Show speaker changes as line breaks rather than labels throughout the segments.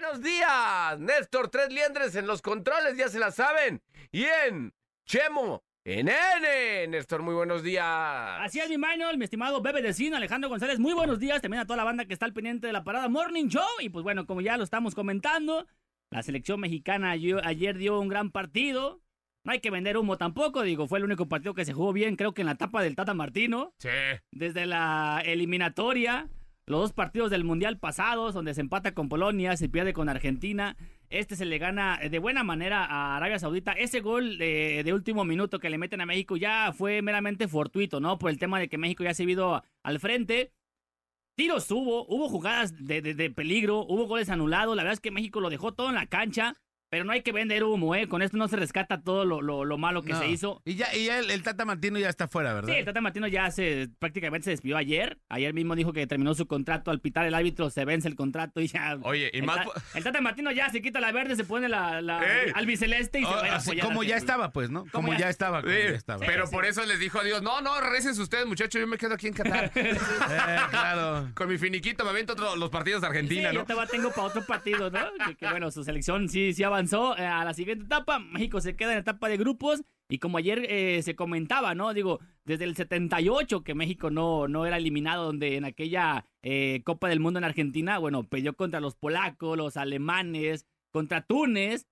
Buenos días, Néstor Tres Liendres en los controles, ya se la saben. Y en Chemo, en N. Néstor, muy buenos días.
Así es, mi Manuel, mi estimado Bebe de Cine, Alejandro González, muy buenos días. También a toda la banda que está al pendiente de la parada Morning Show. Y pues bueno, como ya lo estamos comentando, la selección mexicana ayer, ayer dio un gran partido. No hay que vender humo tampoco, digo, fue el único partido que se jugó bien, creo que en la etapa del Tata Martino.
Sí.
Desde la eliminatoria, los dos partidos del Mundial pasados, donde se empata con Polonia, se pierde con Argentina. Este se le gana de buena manera a Arabia Saudita. Ese gol de, último minuto que le meten a México ya fue meramente fortuito, ¿no? Por el tema de que México ya se ido al frente. Tiros hubo, hubo jugadas de, de- de peligro, hubo goles anulados. La verdad es que México lo dejó todo en la cancha. Pero no hay que vender humo, ¿eh? Con esto no se rescata todo lo, lo- lo malo que
No.
se hizo.
Y ya, y ya el, el Tata Martino ya está fuera, ¿verdad?
Sí, el Tata Martino ya se prácticamente se despidió ayer. Ayer mismo dijo que terminó su contrato. Al pitar el árbitro se vence el contrato y ya.
Oye, y
el,
más
el Tata Martino ya se quita la verde, se pone la, albiceleste y se
Oh,
va a ir a
así
apoyar
como ya estaba, pues, ¿no?
Como ya-
ya estaba. como
Sí,
ya estaba.
pero
sí.
por eso les dijo a Dios, no, no, recen ustedes, muchachos, yo me quedo aquí en Qatar.
Eh, claro.
Con mi finiquito me avento otro- los partidos de
Sí,
Argentina,
yo
¿no?
te va, tengo para otro partido, ¿no? Que, que, bueno, su selección sí, sí avanzó eh, a la siguiente etapa. México se queda en etapa de grupos. Y como ayer eh, se comentaba, ¿no? Digo, desde el 78 que México no, no era eliminado, donde en aquella eh, Copa del Mundo en Argentina, bueno, peleó contra los polacos, los alemanes, contra Túnez.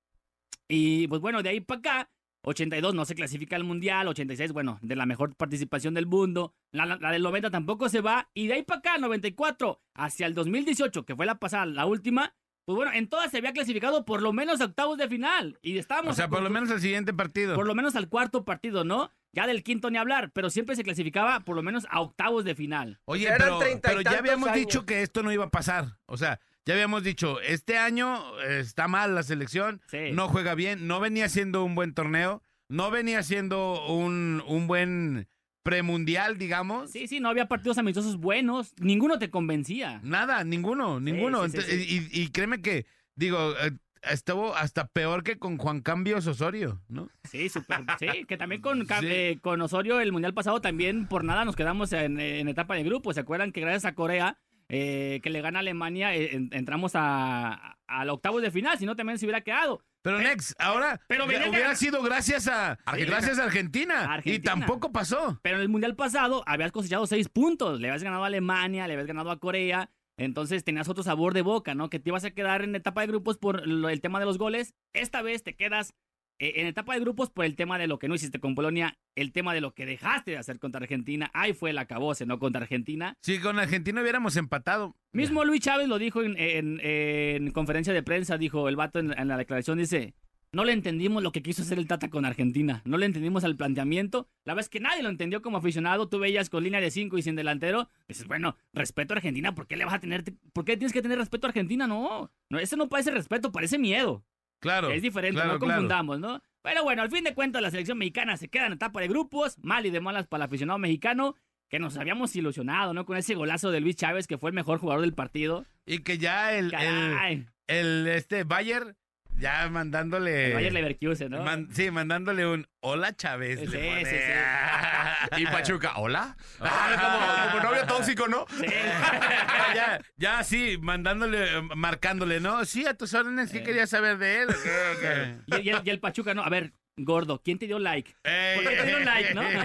Y pues bueno, de ahí para acá, 82 no se clasifica al Mundial, 86, bueno, de la mejor participación del mundo, la, la- la del 90 tampoco se va, y de ahí para acá, 94, hacia el 2018, que fue la pasada, la última, pues bueno, en todas se había clasificado por lo menos a octavos de final, y estábamos...
O sea, por lo menos el siguiente partido.
por lo menos al cuarto partido, ¿no? Ya del quinto ni hablar, pero siempre se clasificaba por lo menos a octavos de final.
Oye,
Eran
pero,
treinta y
pero ya habíamos
años.
dicho que esto no iba a pasar. O sea, ya habíamos dicho, este año eh, está mal la selección,
Sí.
no juega bien, no venía siendo un buen torneo, no venía siendo un, un buen premundial, digamos.
Sí, sí, no había partidos amistosos buenos, ninguno te convencía.
Nada, ninguno, ninguno.
sí, sí,
Y, y créeme que, digo, eh, estuvo hasta peor que con Juan Cambios Osorio, ¿no?
Sí, súper. Sí, que también con, eh, con Osorio el mundial pasado también por nada nos quedamos en, en etapa de grupo. ¿Se acuerdan que gracias a Corea eh, que le gana a Alemania eh, en- entramos a, al octavo de final? Si no también se hubiera quedado.
Pero Nex, ahora
pero
hubiera sido gracias a
Argentina.
gracias a Argentina,
Argentina.
y tampoco pasó.
Pero en el mundial pasado habías cosechado seis puntos. Le habías ganado a Alemania, le habías ganado a Corea. Entonces tenías otro sabor de boca, ¿no? Que te ibas a quedar en etapa de grupos por el tema de los goles. Esta vez te quedas en etapa de grupos por el tema de lo que no hiciste con Polonia, el tema de lo que dejaste de hacer contra Argentina. Ahí fue el acabose, ¿no? Contra Argentina.
Si con Argentina hubiéramos empatado.
Mismo Luis Chávez lo dijo en, en- en conferencia de prensa, dijo el vato en, en la declaración, dice, no le entendimos lo que quiso hacer el Tata con Argentina, no le entendimos al planteamiento, la verdad es que nadie lo entendió como aficionado, tú veías con línea de 5 y sin delantero, dices, bueno, respeto a Argentina, ¿por qué le vas a tener, por qué tienes que tener respeto a Argentina? No, no ese no parece respeto, parece miedo.
Claro.
Es diferente,
claro,
no
claro.
confundamos, ¿no? Pero bueno, al fin de cuentas, la selección mexicana se queda en etapa de grupos, mal y de malas para el aficionado mexicano, que nos habíamos ilusionado, ¿no? Con ese golazo de Luis Chávez, que fue el mejor jugador del partido.
Y que ya el, el, el, este Bayer ya mandándole.
el Bayer Leverkusen, ¿no?
man- sí, mandándole un hola Chávez.
Sí,
le
sí, sí.
Y Pachuca, ¿hola? Ah, como, como novio tóxico, ¿no?
Sí.
ya, ya sí, mandándole, eh, marcándole, ¿no? Sí, a tus órdenes, ¿qué querías saber de él? ¿O qué, o qué?
Y, y el, y el Pachuca, no, a ver, gordo, ¿quién te dio like?
Ey,
¿Por qué te dio like, no?
Bien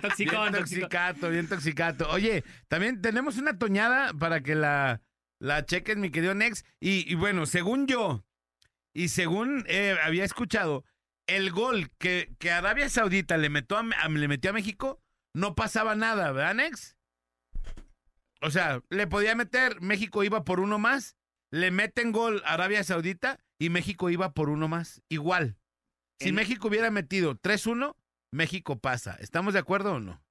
toxicón, toxicón.
toxicato, bien toxicato. Oye, también tenemos una toñada para que la, la chequen, mi querido Nex. Y, y bueno, según yo, y según eh, había escuchado, el gol que, que Arabia Saudita le metió a, a- le metió a México, no pasaba nada, ¿verdad, Nex? O sea, le podía meter, México iba por uno más, le meten gol a Arabia Saudita y México iba por uno más, igual. Si
En-
México hubiera metido 3-1, México pasa. ¿Estamos de acuerdo o no?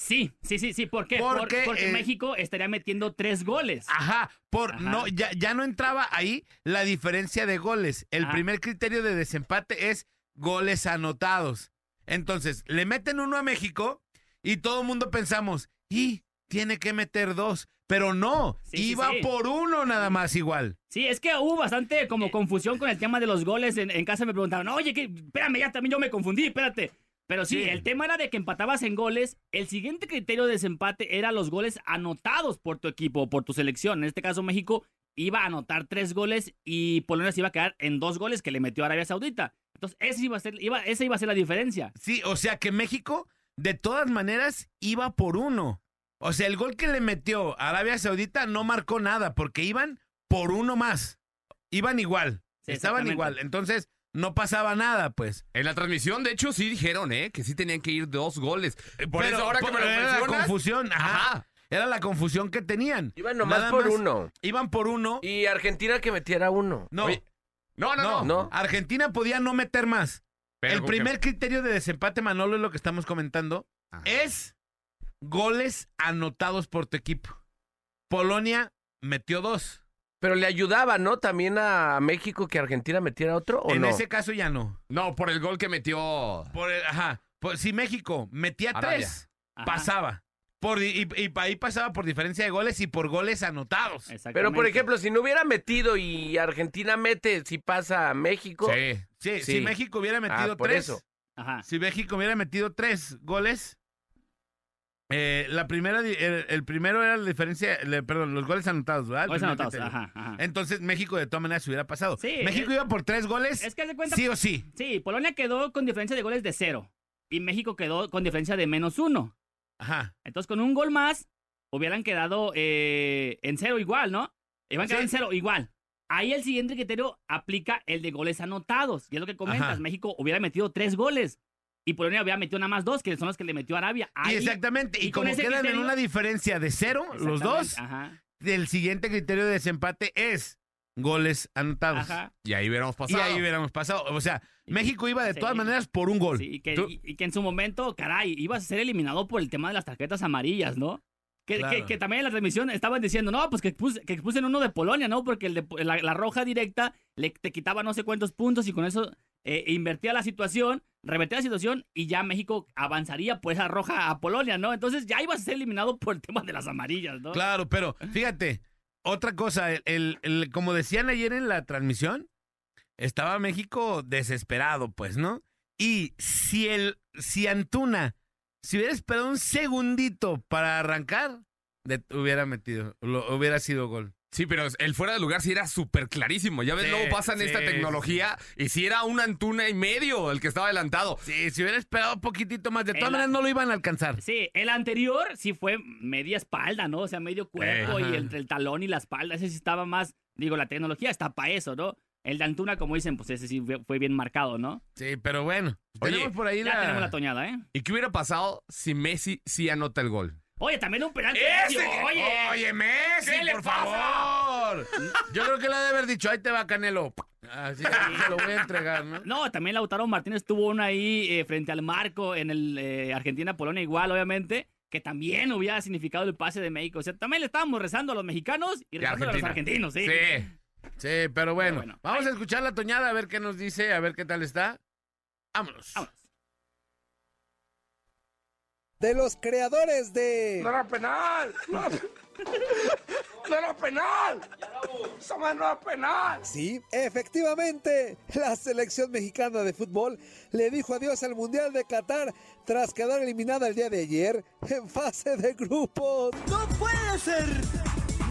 Sí, sí, sí, sí. ¿Por qué? Por-
Porque, eh,
México estaría metiendo tres goles.
Ajá, por
Ajá.
no ya, ya no entraba ahí la diferencia de goles. El
Ajá.
primer criterio de desempate es goles anotados. Entonces, le meten uno a México y todo el mundo pensamos, y tiene que meter dos, pero no,
Sí, sí,
iba
sí.
por uno nada más igual.
Sí, es que hubo bastante como confusión con el tema de los goles. En, en casa me preguntaban, oye, que, espérame, ya también yo me confundí, espérate. Pero sí,
Sí.
el tema era de que empatabas en goles. El siguiente criterio de desempate era los goles anotados por tu equipo o por tu selección. En este caso, México iba a anotar tres goles y Polonia se iba a quedar en dos goles que le metió Arabia Saudita. Entonces, esa iba a ser, iba, esa iba a ser la diferencia.
Sí, o sea que México, de todas maneras, iba por uno. O sea, el gol que le metió a Arabia Saudita no marcó nada, porque iban por uno más. Iban igual.
Sí,
estaban igual. Entonces, no pasaba nada, pues.
En la transmisión, de hecho, sí dijeron, ¿eh? Que sí tenían que ir dos goles. Por eso ahora que me lo
era la confusión. Ajá.
Ajá.
Era la confusión que tenían.
Iban nomás
Nada
por
más
uno.
Iban por uno.
Y Argentina que metiera uno.
No,
Oye, No, no,
no,
no.
no.
Argentina podía no meter más.
Pero
el
que-
primer criterio de desempate, Manolo, es lo que estamos comentando,
Ajá.
es goles anotados por tu equipo. Polonia metió dos.
Pero le ayudaba, ¿no? También a México que Argentina metiera otro, ¿o
en
no?
ese caso ya no.
No, por el gol que metió...
Por el- ajá. Por- si México metía
Arabia.
tres,
Ajá,
pasaba. Por, di- y, y ahí pasaba por diferencia de goles y por goles anotados.
Pero, por
exactamente.
ejemplo, si no hubiera metido y Argentina mete, si pasa a México.
Sí.
Sí,
Sí.
si México hubiera metido
Ah, por
tres,
eso.
Ajá.
si México hubiera metido tres goles, eh, la primera, el, el primero era la diferencia, le- perdón, los goles anotados, ¿verdad?
Goles anotados,
criterio.
ajá, ajá.
Entonces México de todas maneras se hubiera pasado.
Sí,
México
es-
iba por tres goles,
Es que de cuenta.
sí o sí.
Sí, Polonia quedó con diferencia de goles de cero. Y México quedó con diferencia de menos uno.
Ajá.
Entonces, con un gol más, hubieran quedado eh, en cero igual, ¿no? Iban quedado
Sí.
en cero igual. Ahí el siguiente criterio aplica el de goles anotados. Y es lo que comentas.
Ajá.
México hubiera metido tres goles. Y Polonia hubiera metido nada más dos, que son los que le metió Arabia.
Y
Ahí-
exactamente, y,
y con
como quedan en una diferencia de cero, los dos,
Ajá.
el siguiente criterio de desempate es goles anotados.
Ajá.
Y ahí hubiéramos
Y
pasado.
ahí hubiéramos pasado. O sea, México iba de
Sí.
todas maneras por un gol.
Sí, y, que, y- y en su momento, caray, ibas a ser eliminado por el tema de las tarjetas amarillas, ¿no? Que,
Claro.
que- que también en la transmisión estaban diciendo, no, pues que, puse- que expulsen uno de Polonia, ¿no? Porque el de, la, la roja directa le, te quitaba no sé cuántos puntos y con eso eh, invertía la situación, revertía la situación y ya México avanzaría por esa roja a Polonia, ¿no? Entonces ya ibas a ser eliminado por el tema de las amarillas, ¿no?
Claro, pero fíjate, otra cosa, el, el- como decían ayer en la transmisión, estaba México desesperado, pues, ¿no? Y si el, si Antuna, si hubiera esperado un segundito para arrancar, hubiera metido, lo- hubiera sido gol.
Sí, pero el fuera de lugar sí era súper clarísimo. Ya ves,
Sí,
luego pasan
sí,
esta tecnología y sí era un Antuna y medio el que estaba adelantado.
Sí, si hubiera esperado un poquitito más, de todas maneras no lo iban a alcanzar.
Sí, el anterior sí fue media espalda, ¿no? O sea, medio cuerpo
Eh,
y entre el talón y la espalda. Ese sí estaba más, digo, la tecnología está para eso, ¿no? El de Antuna, como dicen, pues ese sí fue- fue bien marcado, ¿no?
Sí, pero bueno,
Oye,
tenemos por ahí
Ya
la...
tenemos la toñada, ¿eh?
¿Y qué hubiera pasado si Messi sí anota el gol?
Oye, también un penal.
¡Ese!
Oye,
Oye, Messi,
¿Qué le
por
pasa?
favor. Yo creo que le ha de haber dicho, ahí te va Canelo. Así que se lo voy a entregar, ¿no?
No, también Lautaro Martínez tuvo una ahí eh, frente al marco en el eh, Argentina-Polonia igual, obviamente, que también hubiera significado el pase de México. O sea, también le estábamos rezando a los mexicanos y rezando a los argentinos, sí.
Sí.
Sí, pero bueno.
Pero bueno.
Vamos a escuchar la toñada a ver qué nos dice, a ver qué tal está. Vámonos.
Vámonos.
De los creadores de
No era penal. No, no era penal. Esa madre no era penal.
Sí, efectivamente, la selección mexicana de fútbol le dijo adiós al Mundial de Qatar tras quedar eliminada el día de ayer en fase de grupos. ¡No puede ser!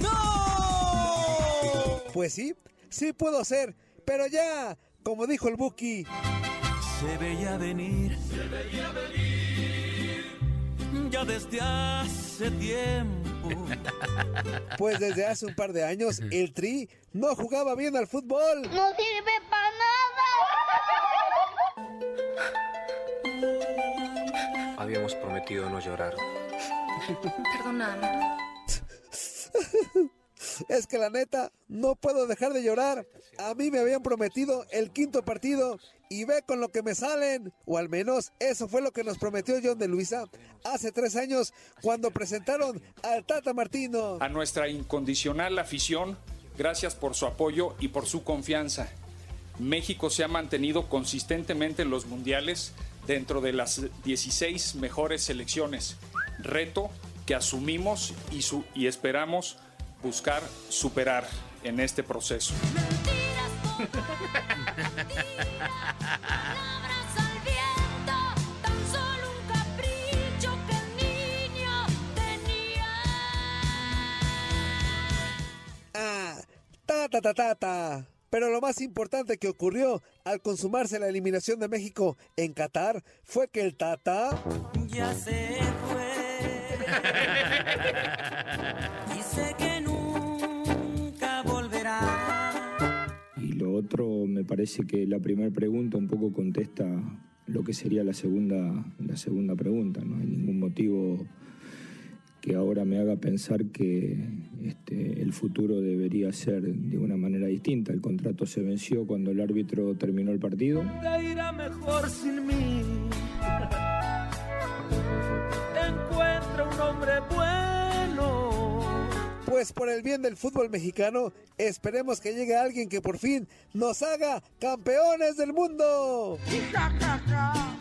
¡No! Pues sí, sí puedo ser, pero ya, como dijo el Buki,
Se veía venir. Se veía venir. Ya desde hace tiempo.
pues desde hace un par de años el Tri no jugaba bien al fútbol.
No sirve para nada.
Habíamos prometido no llorar.
Perdóname.
Es que la neta, no puedo dejar de llorar. A mí me habían prometido el quinto partido y ve con lo que me salen. O al menos eso fue lo que nos prometió John de Luisa hace tres años cuando presentaron al Tata Martino.
A nuestra incondicional afición, gracias por su apoyo y por su confianza. México se ha mantenido consistentemente en los mundiales dentro de las 16 mejores selecciones. Reto que asumimos y, su- y esperamos buscar superar en este proceso.
Ta ta ta ta. Pero lo más importante que ocurrió al consumarse la eliminación de México en Qatar fue que el Tata
Ya se fue. y sé que nunca volverá.
Y lo otro, me parece que la primera pregunta un poco contesta lo que sería la segunda, la segunda pregunta. No hay ningún motivo que ahora me haga pensar que este, el futuro debería ser de una manera distinta. El contrato se venció cuando el árbitro terminó el partido.
Te irá mejor sin mí. Encuentra un hombre bueno.
Pues por el bien del fútbol mexicano, esperemos que llegue alguien que por fin nos haga campeones del mundo.
Y ja, ja, ja,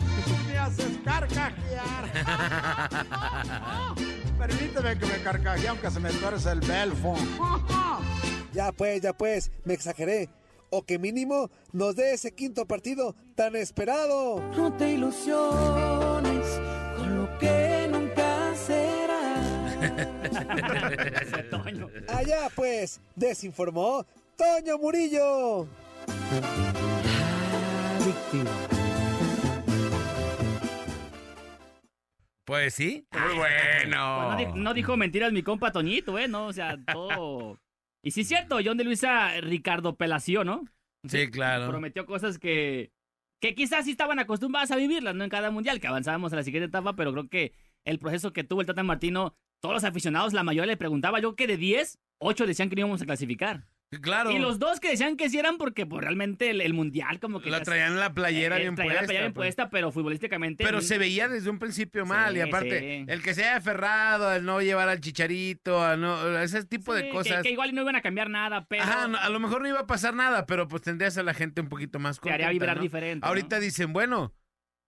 me haces carcajear. Permíteme que me carcajee aunque se me tuerce el belfo.
Ya pues, ya pues, me exageré. O que mínimo nos dé ese quinto partido tan esperado.
No te ilusiones con lo que nunca será.
Ese Toño.
Allá pues, desinformó Toño Murillo.
Pues sí.
Muy
Pues
bueno.
no, di- no dijo mentiras mi compa Toñito, ¿eh? No, o sea, todo... Y sí es cierto, John de Luisa, Ricardo Pelació, ¿no?
Sí, claro.
Prometió cosas que, que quizás sí estaban acostumbradas a vivirlas, ¿no? En cada mundial, que avanzábamos a la siguiente etapa, pero creo que el proceso que tuvo el Tata Martino, todos los aficionados, la mayoría le preguntaba, yo que de 10, 8 decían que no íbamos a clasificar.
Claro.
Y los dos que decían que sí eran porque pues, realmente el, el mundial como que...
la traían la playera
eh,
bien
traía
puesta.
la playera bien
pues.
puesta, pero futbolísticamente...
Pero se veía desde un principio mal y aparte
sí.
el que se haya aferrado al no llevar al chicharito, a no ese tipo
sí,
de
que-
cosas.
Que, igual no iban a cambiar nada, pero...
Ajá, no, a lo mejor no iba a pasar nada, pero pues tendrías a la gente un poquito más
Te haría
contenta,
vibrar
¿no?
diferente.
Ahorita dicen, bueno,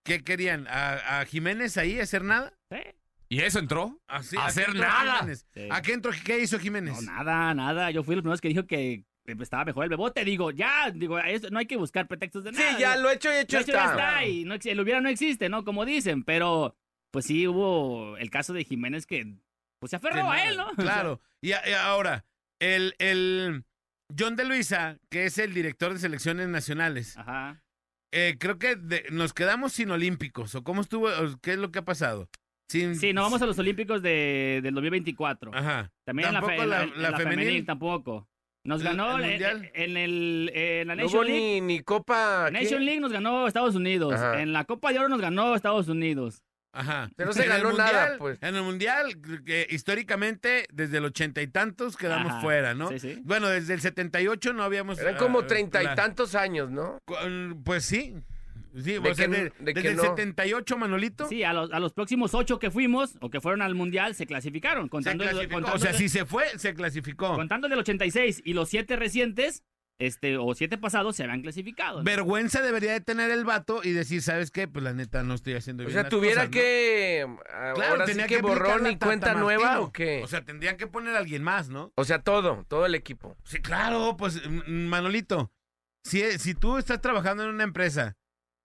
¿qué querían? ¿A, a Jiménez ahí hacer nada?
Sí.
¿Y eso entró?
Así,
A
¿a qué
hacer
entró
nada.
Sí.
¿A qué entró? ¿Qué hizo Jiménez?
No, nada, nada. Yo fui de los primeros que dijo que estaba mejor el bebote. Digo, ya, digo, eso- no hay que buscar pretextos de
Sí,
nada.
ya
Digo,
lo hecho y hecho
lo hecho ya
está.
está. Y no, el hubiera no existe, ¿no? Como dicen. Pero, pues sí hubo el caso de Jiménez que pues se aferró
Que
a él, ¿no?
Claro. Y, a- y ahora, el, el John de Luisa, que es el director de selecciones nacionales,
Ajá.
eh, creo que de- nos quedamos sin olímpicos. ¿O cómo estuvo? o ¿Qué es lo que ha pasado? Sin,
Sí, no vamos a los Olímpicos de, del 2024.
Ajá.
También en la, fe-
Tampoco
en
la-
en
la
la
femenil.
femenil tampoco. Nos
¿El-
ganó
el
en,
mundial?
en el, en la
No
Nation
hubo
League.
ni, ni Copa. ¿qué?
Nation League nos ganó Estados Unidos.
Ajá.
En la Copa de Oro nos ganó Estados Unidos.
Ajá.
Pero no se
En el
ganó nada, pues.
En el mundial, que históricamente, desde el ochenta y tantos quedamos
Ajá.
fuera, ¿no?
Sí, sí.
Bueno, desde el 78 no habíamos.
Eran
ah,
como treinta y
la-
tantos años, ¿no?
Pues sí. Sí,
De
o sea,
que-
de-
de
desde
que
el
no.
78, Manolito.
Sí, a los, a los próximos ocho que fuimos o que fueron al Mundial se clasificaron.
se
Contando, el-
clasificó.
contando
O sea,
el-
si se fue, se clasificó.
contando el del 86 y los siete recientes, este, o siete pasados, se habían clasificado. ¿no?
Vergüenza debería de tener el vato y decir, ¿sabes qué? Pues la neta no estoy haciendo
O
bien
sea,
las
tuviera
cosas, ¿no?
que. ah,
Claro,
ahora sí
tenía
que,
aplicar
borrón y cuenta
Tata
nueva
Martino.
o qué.
O sea, tendrían que poner a alguien más, ¿no?
O sea, todo, todo el equipo.
Sí, claro, pues Manolito, si, si tú estás trabajando en una empresa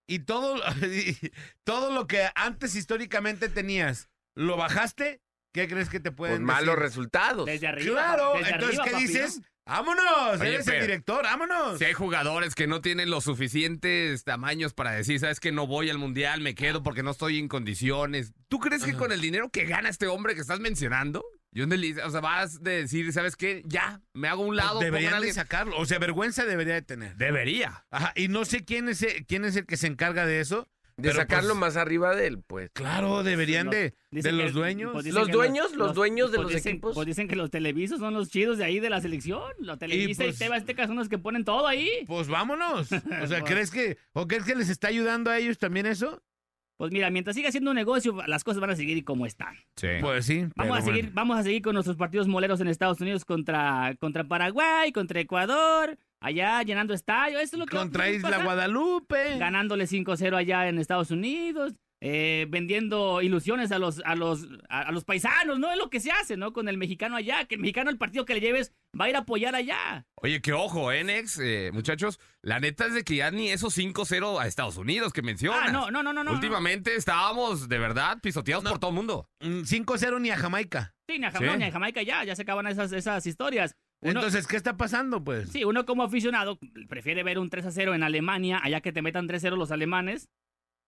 y todo, y todo lo que antes históricamente tenías, lo bajaste, ¿qué crees que te pueden
Con malos
decir?
resultados.
Desde arriba.
Claro,
desde
entonces,
arriba,
¿qué
papi,
dices?
¿no?
¡Vámonos!
Oye,
Eres el director, vámonos.
Si hay jugadores que no tienen los suficientes tamaños para decir, sabes que no voy al mundial, me quedo porque no estoy en condiciones. ¿Tú crees que
Ajá.
con el dinero que gana este hombre que estás mencionando, John de Luisa, o sea, vas de decir, sabes qué, ya, me hago un lado,
Deberían de sacarlo, o sea, vergüenza debería de tener.
Debería.
Ajá, y no sé quién es, el- quién es el que se encarga de eso.
De
pero,
sacarlo
pues,
más arriba de él, pues.
Claclaro, deberían
Los-
de, de
que-
los dueños.
pues dicen
¿Los dueños? ¿Los dueños de
pues
los
dicen-
equipos?
Pues dicen que los televisos son los chidos de ahí de la selección. Los Televisa y,
pues-
TV Azteca son los que ponen todo ahí.
Pues vámonos. O sea, ¿crees que, o crees que les está ayudando a ellos también eso?
Pues mira, mientras siga siendo un negocio, las cosas van a seguir como están.
Sí.
Pues sí.
Vamos a seguir,
bueno.
vamos a seguir con nuestros partidos moleros en Estados Unidos contra, contra Paraguay, contra Ecuador, allá llenando estadio. Eso es lo que
Contra Isla
pasar.
Guadalupe.
ganándole 5-0 allá en Estados Unidos, eh, vendiendo ilusiones a los, a, los, a, a los paisanos, ¿no? Es lo que se hace, ¿no? Con el mexicano allá, que el mexicano el partido que le lleves va a ir a apoyar allá.
Oye, qué ojo, ¿eh, Nex? Eh, muchachos, la neta es de que ya ni esos 5-0 a Estados Unidos que mencionas.
Ah, no, no, no, no, no.
Últimamente estábamos, de verdad, pisoteados por todo el mundo.
Mm, 5-0 ni a Jamaica.
Sí, ni a
Sí.
Jamaica, ni a Jamaica ya, ya se acaban esas, esas historias. Uno-
Entonces, ¿qué está pasando, pues?
Sí, uno como aficionado prefiere ver un 3 a 0 en Alemania, allá que te metan 3 a 0 los alemanes,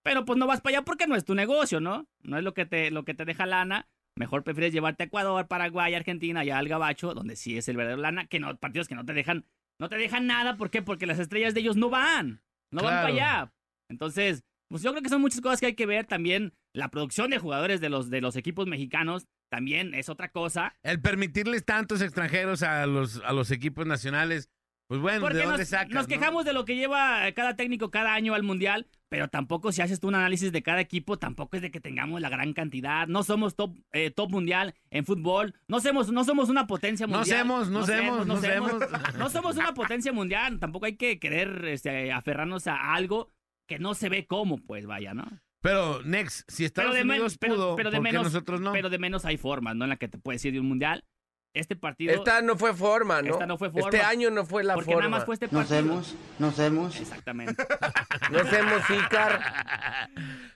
pero pues no vas para allá porque no es tu negocio, ¿no? No es lo que te, lo que te deja lana. Mejor prefieres llevarte a Ecuador, Paraguay, Argentina, allá al Gabacho, donde sí es el verdadero lana, que no, partidos que no te dejan, no te dejan nada, ¿por qué? Porque las estrellas de ellos no van, no van para allá. Entonces, pues yo creo que son muchas cosas que hay que ver también. La producción de jugadores de los, de los equipos mexicanos también es otra cosa.
El permitirles tantos extranjeros a los, a los equipos nacionales, pues bueno,
Porque
¿de dónde
nos,
sacas?
nos
no?
quejamos de lo que lleva cada técnico cada año al mundial, pero tampoco si haces tú un análisis de cada equipo, tampoco es de que tengamos la gran cantidad. No somos top, eh, top mundial en fútbol, no somos, no somos una potencia
No
mundial.
semos, no semos, no semos.
No somos una potencia mundial, tampoco hay que querer este, aferrarnos a algo que no se ve cómo, pues vaya, ¿no?
Pero, Next, si Estados
de men-
Unidos
pero- pero de
¿por qué
menos-
nosotros no?
Pero de menos hay formas, ¿no? En la que te puedes ir de un mundial. Este partido.
Esta no fue forma, ¿no?
Esta no fue forma.
Este año no fue la
porque
forma.
nada más fue este
Nos
partido.
hemos, nos hemos.
Exactamente.
No hacemos Icar.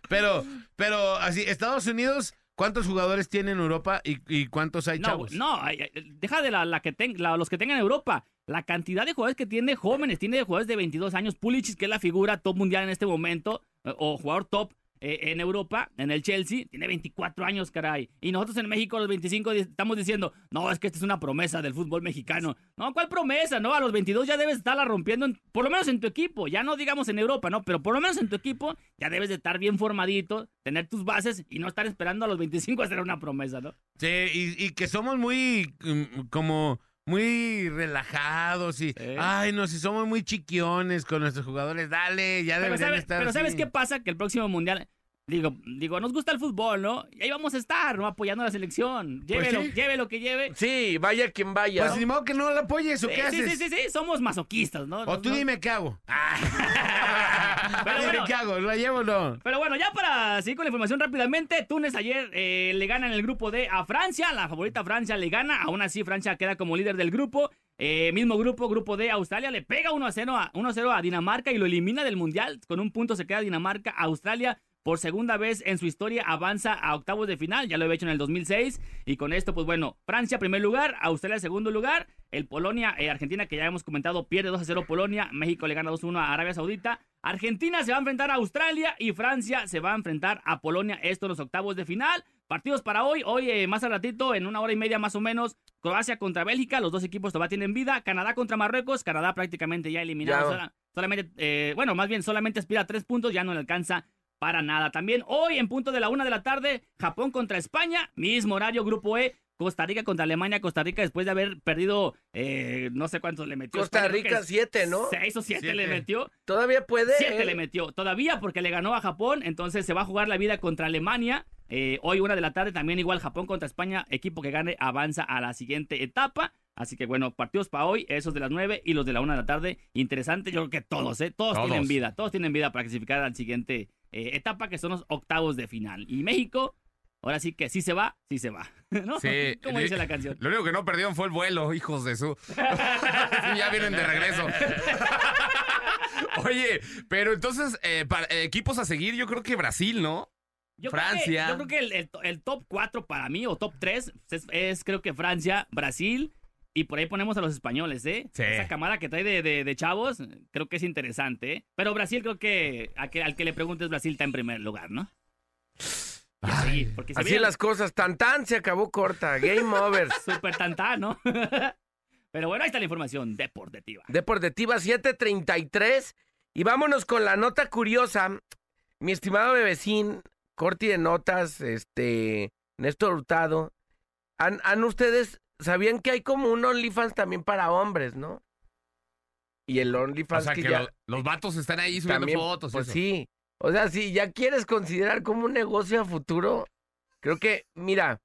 Pero, pero así, Estados Unidos, ¿cuántos jugadores tiene en Europa y, y cuántos hay
No,
chavos?
no, deja de la, la que ten- la- los que tengan en Europa. La cantidad de jugadores que tiene jóvenes, tiene de jugadores de 22 años. Pulisic, que es la figura top mundial en este momento, o jugador top eh, en Europa, en el Chelsea, tiene 24 años, caray. Y nosotros en México a los 25 di- estamos diciendo, no, es que esta es una promesa del fútbol mexicano. No, ¿cuál promesa? No, a los 22 ya debes estarla rompiendo, en- por lo menos en tu equipo. Ya no digamos en Europa, ¿no? Pero por lo menos en tu equipo ya debes de estar bien formadito, tener tus bases y no estar esperando a los 25 a hacer una promesa, ¿no?
Sí, y, y que somos muy, mm, como, muy relajados y, ay, no, si somos muy chiquiones con nuestros jugadores, dale, ya
Pero,
deberían
¿sabes,
estar
pero
así.
¿sabes qué pasa? Que el próximo mundial, digo, digo, nos gusta el fútbol, ¿no? Y ahí vamos a estar, ¿no? Apoyando a la selección. Lleve, lo,
sí.
lleve lo que lleve.
Sí, vaya quien vaya.
Pues ni modo que no la apoyes, ¿o
Sí,
qué
sí,
haces?
sí, sí, sí, somos masoquistas, ¿no?
O tú
No-
dime qué hago.
Pero
Dime
bueno,
qué hago, ¿la llevo o no?
Pero bueno, ya para seguir con la información rápidamente, Túnez ayer eh, le gana en el grupo D a Francia, la favorita Francia le gana, aún así Francia queda como líder del grupo. Eh, mismo grupo, grupo D, Australia le pega 1 a 0 a, 1 a 0 a Dinamarca y lo elimina del Mundial. Con un punto se queda Dinamarca. Australia por segunda vez en su historia avanza a octavos de final, ya lo había hecho en el 2006. Y con esto, pues bueno, Francia primer lugar, Australia segundo lugar, el Polonia, eh, Argentina, que ya hemos comentado, pierde 2 a 0 Polonia, México le gana 2 a 1 a Arabia Saudita. Argentina se va a enfrentar a Australia y Francia se va a enfrentar a Polonia. Esto en los octavos de final. Partidos para hoy. Hoy, eh, más al ratito, en una hora y media más o menos, Croacia contra Bélgica. Los dos equipos todavía tienen vida. Canadá contra Marruecos. Canadá prácticamente ya eliminado.
Ya.
Sola- solamente, eh, bueno, más bien solamente aspira a tres puntos. Ya no le alcanza para nada. También hoy, en punto de la una de la tarde, Japón contra España. Mismo horario, grupo E. Costa Rica contra Alemania. Costa Rica después de haber perdido, eh, no sé cuántos le metió.
Costa
España,
Rica
que
siete, ¿no?
Seis o siete, le
Siete.
metió.
Todavía puede.
Siete
eh.
le metió. Todavía porque le ganó a Japón. Entonces se va a jugar la vida contra Alemania. Eh, hoy, una de la tarde, también igual Japón contra España. Equipo que gane avanza a la siguiente etapa. Así que bueno, partidos para hoy, esos de las nueve y los de la una de la tarde. Interesante, yo creo que todos, ¿eh? Todos,
Todos.
tienen vida. Todos tienen vida para clasificar al siguiente eh, etapa, que son los octavos de final. Y México, ahora sí que sí se va, sí se va. ¿No?
Sí.
Como dice la canción.
Lo único que no perdieron fue el vuelo, hijos de su. Sí, ya vienen de regreso. Oye, pero entonces, eh, para, eh, equipos a seguir, yo creo que Brasil, ¿no?
Yo creo que-
Francia.
yo creo que el, el- el top 4 para mí, o top 3, es, es creo que Francia, Brasil, y por ahí ponemos a los españoles, ¿eh?
Sí.
Esa camada que trae de, de- de chavos, creo que es interesante, ¿eh? Pero Brasil creo que a que- al que le preguntes Brasil está en primer lugar, ¿no? Y a seguir, porque
Así las cosas. Tan tan se acabó corta. Game over.
súper tantá, ¿no? Pero bueno, ahí está la información deportiva.
Deportiva 733. Y vámonos con la nota curiosa. Mi estimado bebecín, Corti de Notas, este, Néstor Hurtado. ¿Han, han ustedes, sabían que hay como un OnlyFans también para hombres, no? Y el
O
OnlyFans
sea,
que,
que
ya...
lo- los vatos están ahí subiendo
también,
fotos.
Pues
eso.
sí. O sea, si ya quieres considerar como un negocio a futuro, creo que, mira,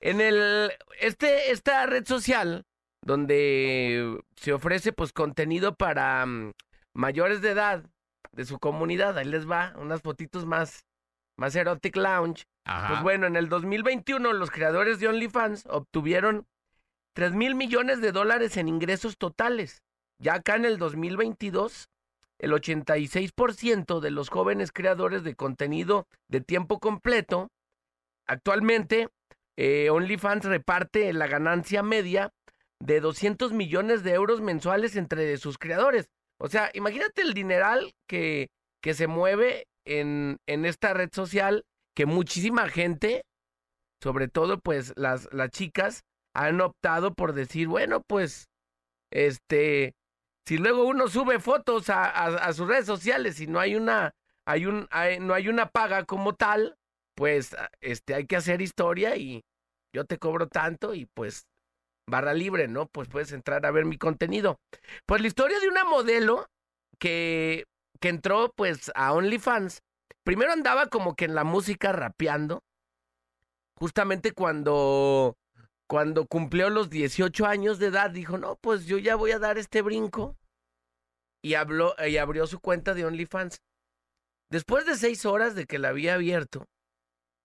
en el este esta red social donde se ofrece pues contenido para mm, mayores de edad de su comunidad, ahí les va unas fotitos más más erotic lounge.
Ajá.
Pues bueno, en el 2021 los creadores de OnlyFans obtuvieron 3 mil millones de dólares en ingresos totales. Ya acá en el 2022, el 86% de los jóvenes creadores de contenido de tiempo completo, actualmente eh, OnlyFans reparte la ganancia media de 200 millones de euros mensuales entre sus creadores. O sea, imagínate el dineral que, que se mueve en, en esta red social, que muchísima gente, sobre todo pues las, las chicas, han optado por decir, bueno, pues, este, si luego uno sube fotos a, a- a sus redes sociales y no hay una, hay un, no hay una paga como tal, pues, a- este, hay que hacer historia y yo te cobro tanto y pues, barra libre, ¿no? Pues puedes entrar a ver mi contenido. Pues la historia de una modelo que, que entró pues a OnlyFans. Primero andaba como que en la música rapeando. Justamente cuando, cuando cumplió los 18 años de edad, dijo, no, pues yo ya voy a dar este brinco. Y, habló, y abrió su cuenta de OnlyFans. Después de seis horas de que la había abierto,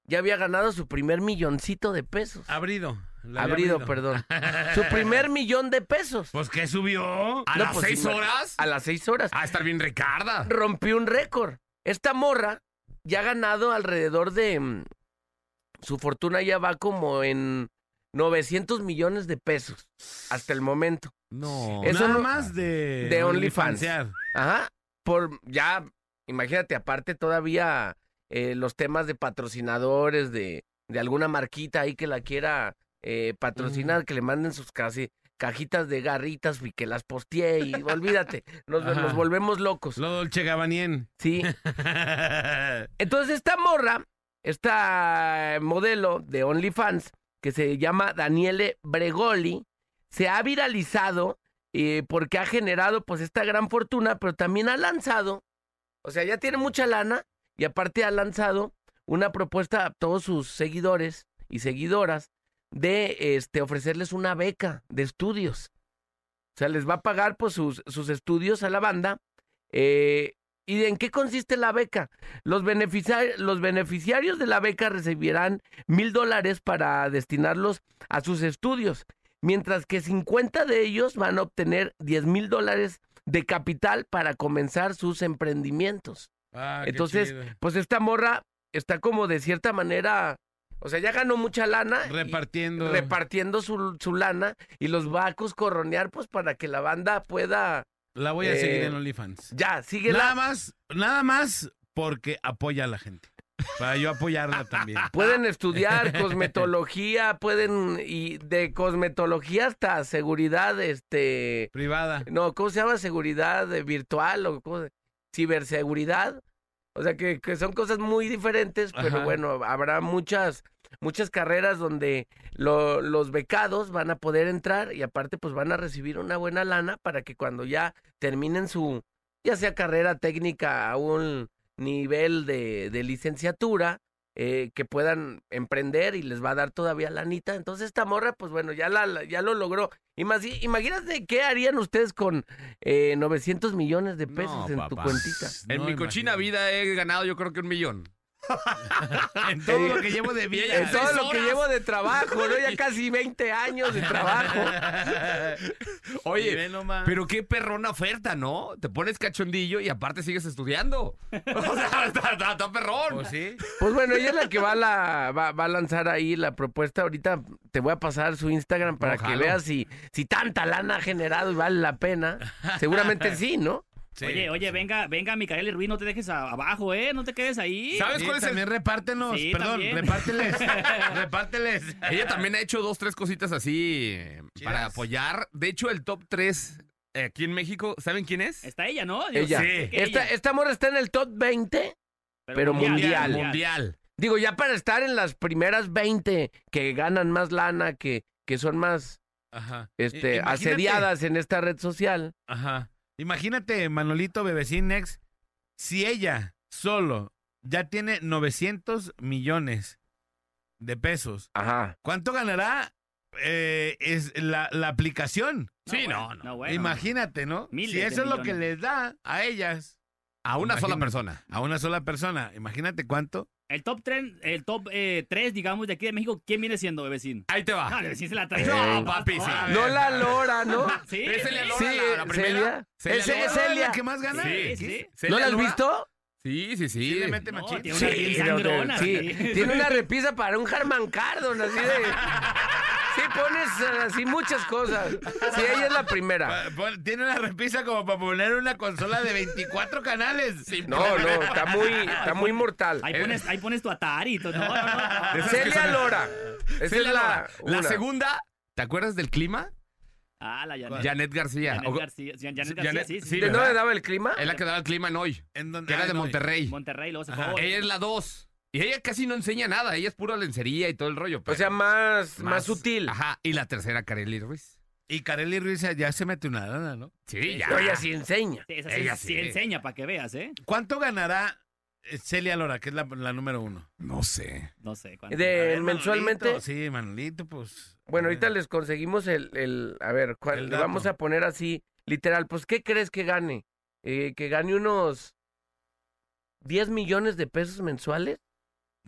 ya había ganado su primer milloncito de pesos.
Abrido.
Abrido,
abrido.
perdón. Su primer millón de pesos.
Pues que subió.
¿A
No,
las
pues,
seis horas?
A las seis horas.
Ah, estar bien Ricarda.
Rompió un récord. Esta morra ya ha ganado alrededor de... mm, Su fortuna ya va como en 900 millones de pesos hasta el momento.
No.
Eso
Nada
no-
más de,
de OnlyFans. Ajá. Por ya, imagínate, aparte todavía eh, los temas de patrocinadores, de, de alguna marquita ahí que la quiera eh, patrocinar, que le manden sus casi cajitas de garritas y que las postee y olvídate, nos volvemos locos.
Lo Dolce Gabanien.
Sí. Entonces esta morra, esta modelo de OnlyFans, que se llama Daniele Bregoli, se ha viralizado eh, porque ha generado pues esta gran fortuna, pero también ha lanzado, o sea, ya tiene mucha lana y aparte ha lanzado una propuesta a todos sus seguidores y seguidoras de este ofrecerles una beca de estudios. O sea, les va a pagar pues sus, sus estudios a la banda. eh, ¿Y en qué consiste la beca? Los, los beneficiarios de la beca recibirán mil dólares para destinarlos a sus estudios, mientras que 50 de ellos van a obtener 10 mil dólares de capital para comenzar sus emprendimientos.
Ah, qué
Entonces,
chido.
pues esta morra está como de cierta manera, o sea, ya ganó mucha lana.
repartiendo.
repartiendo su, su lana y los va a coscorronear pues para que la banda pueda
La voy a
Eh,
seguir en OnlyFans.
ya sigue
Nada más, nada más porque apoya a la gente. Para yo apoyarla también.
pueden estudiar cosmetología pueden y de cosmetología hasta seguridad este
Privada.
no cómo se llama seguridad eh, virtual o cómo se- ciberseguridad o sea que, que son cosas muy diferentes pero
Ajá.
bueno habrá muchas muchas carreras donde lo- los becados van a poder entrar y aparte pues van a recibir una buena lana para que cuando ya terminen su ya sea carrera técnica a un nivel de, de licenciatura eh, que puedan emprender y les va a dar todavía lanita. Entonces esta morra, pues bueno, ya, la, la- ya lo logró. Imagínate qué harían ustedes con eh, 900 millones de pesos
No,
en tu cuentita.
En
No,
mi cochina vida he ganado yo creo que un millón.
En todo lo que llevo de vida.
En todo lo que llevo de trabajo, ¿no? Ya casi 20 años de trabajo.
Oye, pero qué perrona oferta, ¿no? Te pones cachondillo y aparte sigues estudiando. O sea, está, está- está perrón.
Pues sí.
Pues bueno, ella es la que va a, la, va, va a lanzar ahí la propuesta. Ahorita te voy a pasar su Instagram para que veas si, si tanta lana ha generado y vale la pena. Seguramente sí, ¿no?
Sí.
Oye, oye, venga, venga, Micael y Ruiz, no te dejes a- abajo, ¿eh? No te quedes ahí.
¿Sabes
Sí,
cuál es el
también repártenos,
Sí,
perdón,
también.
repárteles, repárteles.
Ella también ha hecho dos, tres cositas así eh,
Chidas.
para apoyar. De hecho, el top 3 aquí en México, ¿saben quién es?
Está ella, ¿no? Digo,
Ella. Esta,
ella,
esta morra está en el top 20. pero mundial.
Mundial.
Digo, ya para estar en las primeras 20 que ganan más lana, que, que son más
Ajá.
este,
imagínate-
asediadas en esta red social.
Ajá. Imagínate, Manolito Bebecín Nex, si ella solo ya tiene 900 millones de pesos,
Ajá.
¿cuánto ganará eh, es la, la aplicación?
Sí,
bueno,
no, no.
bueno.
Imagínate, ¿no?
Miles
si eso es lo que les da a ellas,
A una sola persona.
a una sola persona, imagínate cuánto.
El top 3, el top 3, digamos, de aquí de México, ¿quién viene siendo, Bebecín?
Ahí te va.
No, Bebecín se la trae.
No,
papi, sí.
No la lora, ¿no?
Sí,
¿Es
sí.
Celia Lora
Sí,
la, la primera?
Celia.
Lora.
es Celia.
la que más gana?
Sí, sí.
Celia
¿No la has
Lora.
visto?
Sí, sí, sí.
Sí, le mete
No, tiene una sangrona,
sí.
sí.
Tiene una repisa para un Harman Kardon, así de... Pones eh, así muchas cosas. Sí, ella es la primera.
Tiene una repisa como para poner una consola de 24 canales.
No, no, está muy, está muy mortal.
Ahí pones, ahí pones tu Atari y todo. No, no, no.
Celia Lora. Esa
Celia
es la,
Lora. La segunda, ¿te acuerdas del clima?
Ah, la Janet.
Janet García.
Janet García. Janet García,
Janet-
sí, sí.
sí,
¿De no le daba el clima?
Es la que daba el clima en hoy,
En donde,
que era
ah,
de Monterrey.
Monterrey, luego se fue.
Ella es la dos. Y ella casi no enseña nada, ella es pura lencería y todo el rollo.
O sea, más, más, sutil.
Ajá, y la tercera, Kareli Ruiz.
Y Kareli Ruiz ya se mete una lana, ¿no?
Sí, ya.
Pero ella sí enseña.
Sí, esa sí,
Ella
sí
sí.
enseña para que veas, ¿eh?
¿Cuánto ganará eh, Celia Lora, que es la, la número uno?
No sé.
No sé cuánto.
A
De
ver,
mensualmente.
Manolito, Sí, Manolito, pues.
Bueno,
a
ahorita les conseguimos el, el a ver, ¿cuál-
El
le
dato.
vamos a poner así, literal, pues, ¿qué crees que gane? Eh, que gane unos 10 millones de pesos mensuales.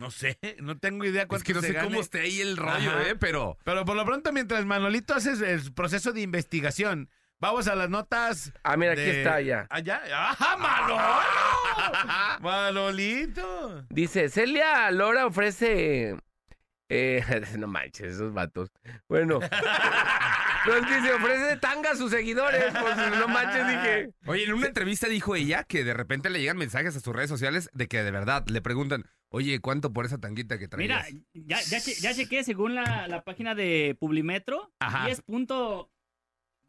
No sé, no tengo idea
Es
cuánto
que no
se
sé
gane.
cómo esté ahí el rollo,
Ajá.
¿eh? Pero.
Pero por lo pronto, mientras Manolito hace el proceso de investigación, vamos a las notas.
Ah, mira, aquí está ya.
¿Allá? ¡Ajá, Manolo! ¡Manolito!
Dice, Celia Lora ofrece... eh, no manches, esos vatos. Bueno. Pues dice, ofrece tanga a sus seguidores. Pues no manches, dije.
Oye, en una entrevista dijo ella que de repente le llegan mensajes a sus redes sociales de que de verdad le preguntan, oye, ¿cuánto por esa tanguita que
Mira,
traías?
ya, ya, che- ya chequé según la, la página de Publimetro,
Ajá.
10 punto-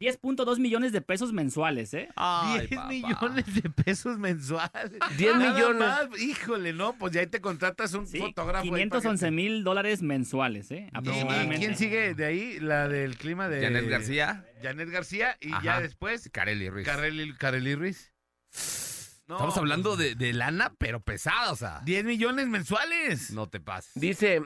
10.2 millones de pesos mensuales, ¿eh?
Ay,
10
papá.
millones de pesos mensuales.
10
Nada
millones.
más. Híjole, no, pues ya ahí te contratas un
Sí,
fotógrafo. ahí para que
511
te-
mil dólares mensuales, ¿eh?
¿Y- ¿Y
Aproximadamente.
quién sigue de ahí? La del clima de...
Janet García,
Janet García y
Ajá.
ya después
Kareli Ruiz.
Kareli, Kareli Ruiz. No,
Estamos hablando de, de lana, pero pesada, o sea.
10 millones mensuales.
No te pases.
Dice,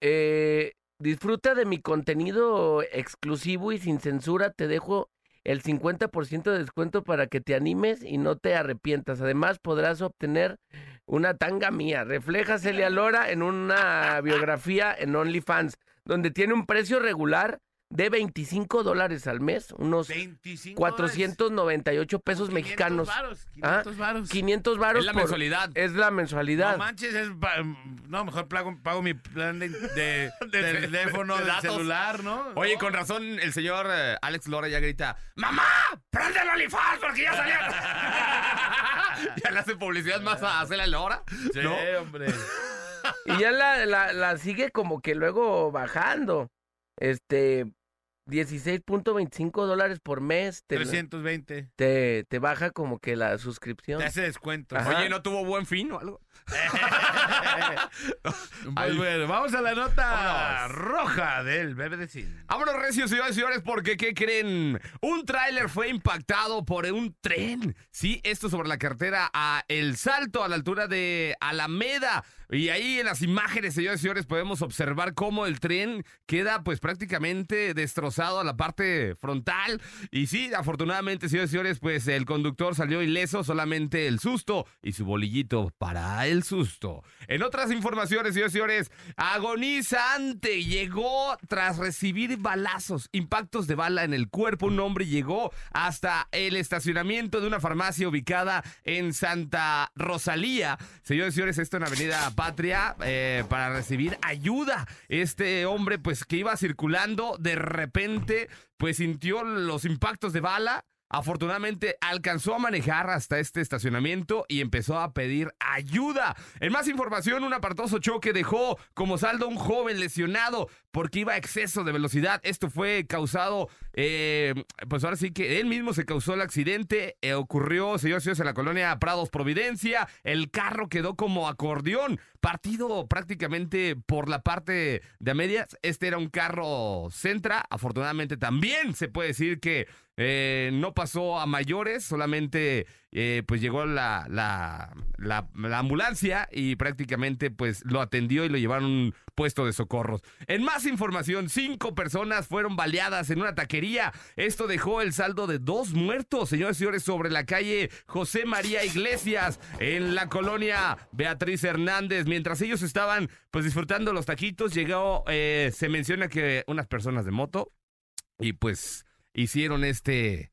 eh, disfruta de mi contenido exclusivo y sin censura. Te dejo el 50% de descuento para que te animes y no te arrepientas. Además, podrás obtener una tanga mía. Refleja Celia Lora en una biografía en OnlyFans, donde tiene un precio regular de 25 dólares al mes, unos
25
498 pesos
500
mexicanos.
varos,
Ah,
500 varos.
500 varos
Es la
por-
mensualidad.
Es la mensualidad.
No manches, es pa- no, mejor pago, pago mi plan de, de- del teléfono,
de datos.
celular, ¿no?
Oye, con razón, el señor eh, Alex Lora ya grita, ¡Mamá! ¡Prende el OnlyFans porque ya salió! ya le hace publicidad más a Celia Lora.
Sí,
¿no?
hombre.
Y ya la, la, la sigue como que luego bajando. Este, 16.25 dólares por mes. Te,
320.
te, te baja como que la suscripción.
Te hace descuento.
Ajá.
Oye, ¿no tuvo buen fin o algo?
Pues bueno, vamos a la nota
Vámonos.
roja del bebé de cine.
Vámonos, recios, señores y señores, porque ¿qué creen? Un tráiler fue impactado por un tren. Sí, esto sobre la carretera a El Salto, a la altura de Alameda. Y ahí en las imágenes, señores y señores, podemos observar cómo el tren queda pues prácticamente destrozado a la parte frontal. Y sí, afortunadamente, señores y señores, pues el conductor salió ileso, solamente el susto y su bolillito para el susto. En otras informaciones, señores y señores, agonizante llegó tras recibir balazos, impactos de bala en el cuerpo. Un hombre llegó hasta el estacionamiento de una farmacia ubicada en Santa Rosalía. Señores y señores, esto en Avenida Patria eh, para recibir ayuda. Este hombre, pues que iba circulando, de repente, pues sintió los impactos de bala. Afortunadamente alcanzó a manejar hasta este estacionamiento y empezó a pedir ayuda. En más información, un apartoso choque dejó como saldo un joven lesionado porque iba a exceso de velocidad. Esto fue causado, eh, pues ahora sí que él mismo se causó el accidente. Eh, ocurrió, señores señores, en la colonia Prados Providencia. El carro quedó como acordeón, partido prácticamente por la parte de a medias. Este era un carro Centra. Afortunadamente también se puede decir que eh, no pasó a mayores, solamente eh, pues llegó la, la, la- la ambulancia y prácticamente pues lo atendió y lo llevaron a un puesto de socorros. En más información, cinco personas fueron baleadas en una taquería. Esto dejó el saldo de dos muertos, señores y señores, sobre la calle José María Iglesias, en la colonia Beatriz Hernández. Mientras ellos estaban pues disfrutando los taquitos, llegó, eh, se menciona que unas personas de moto y pues hicieron este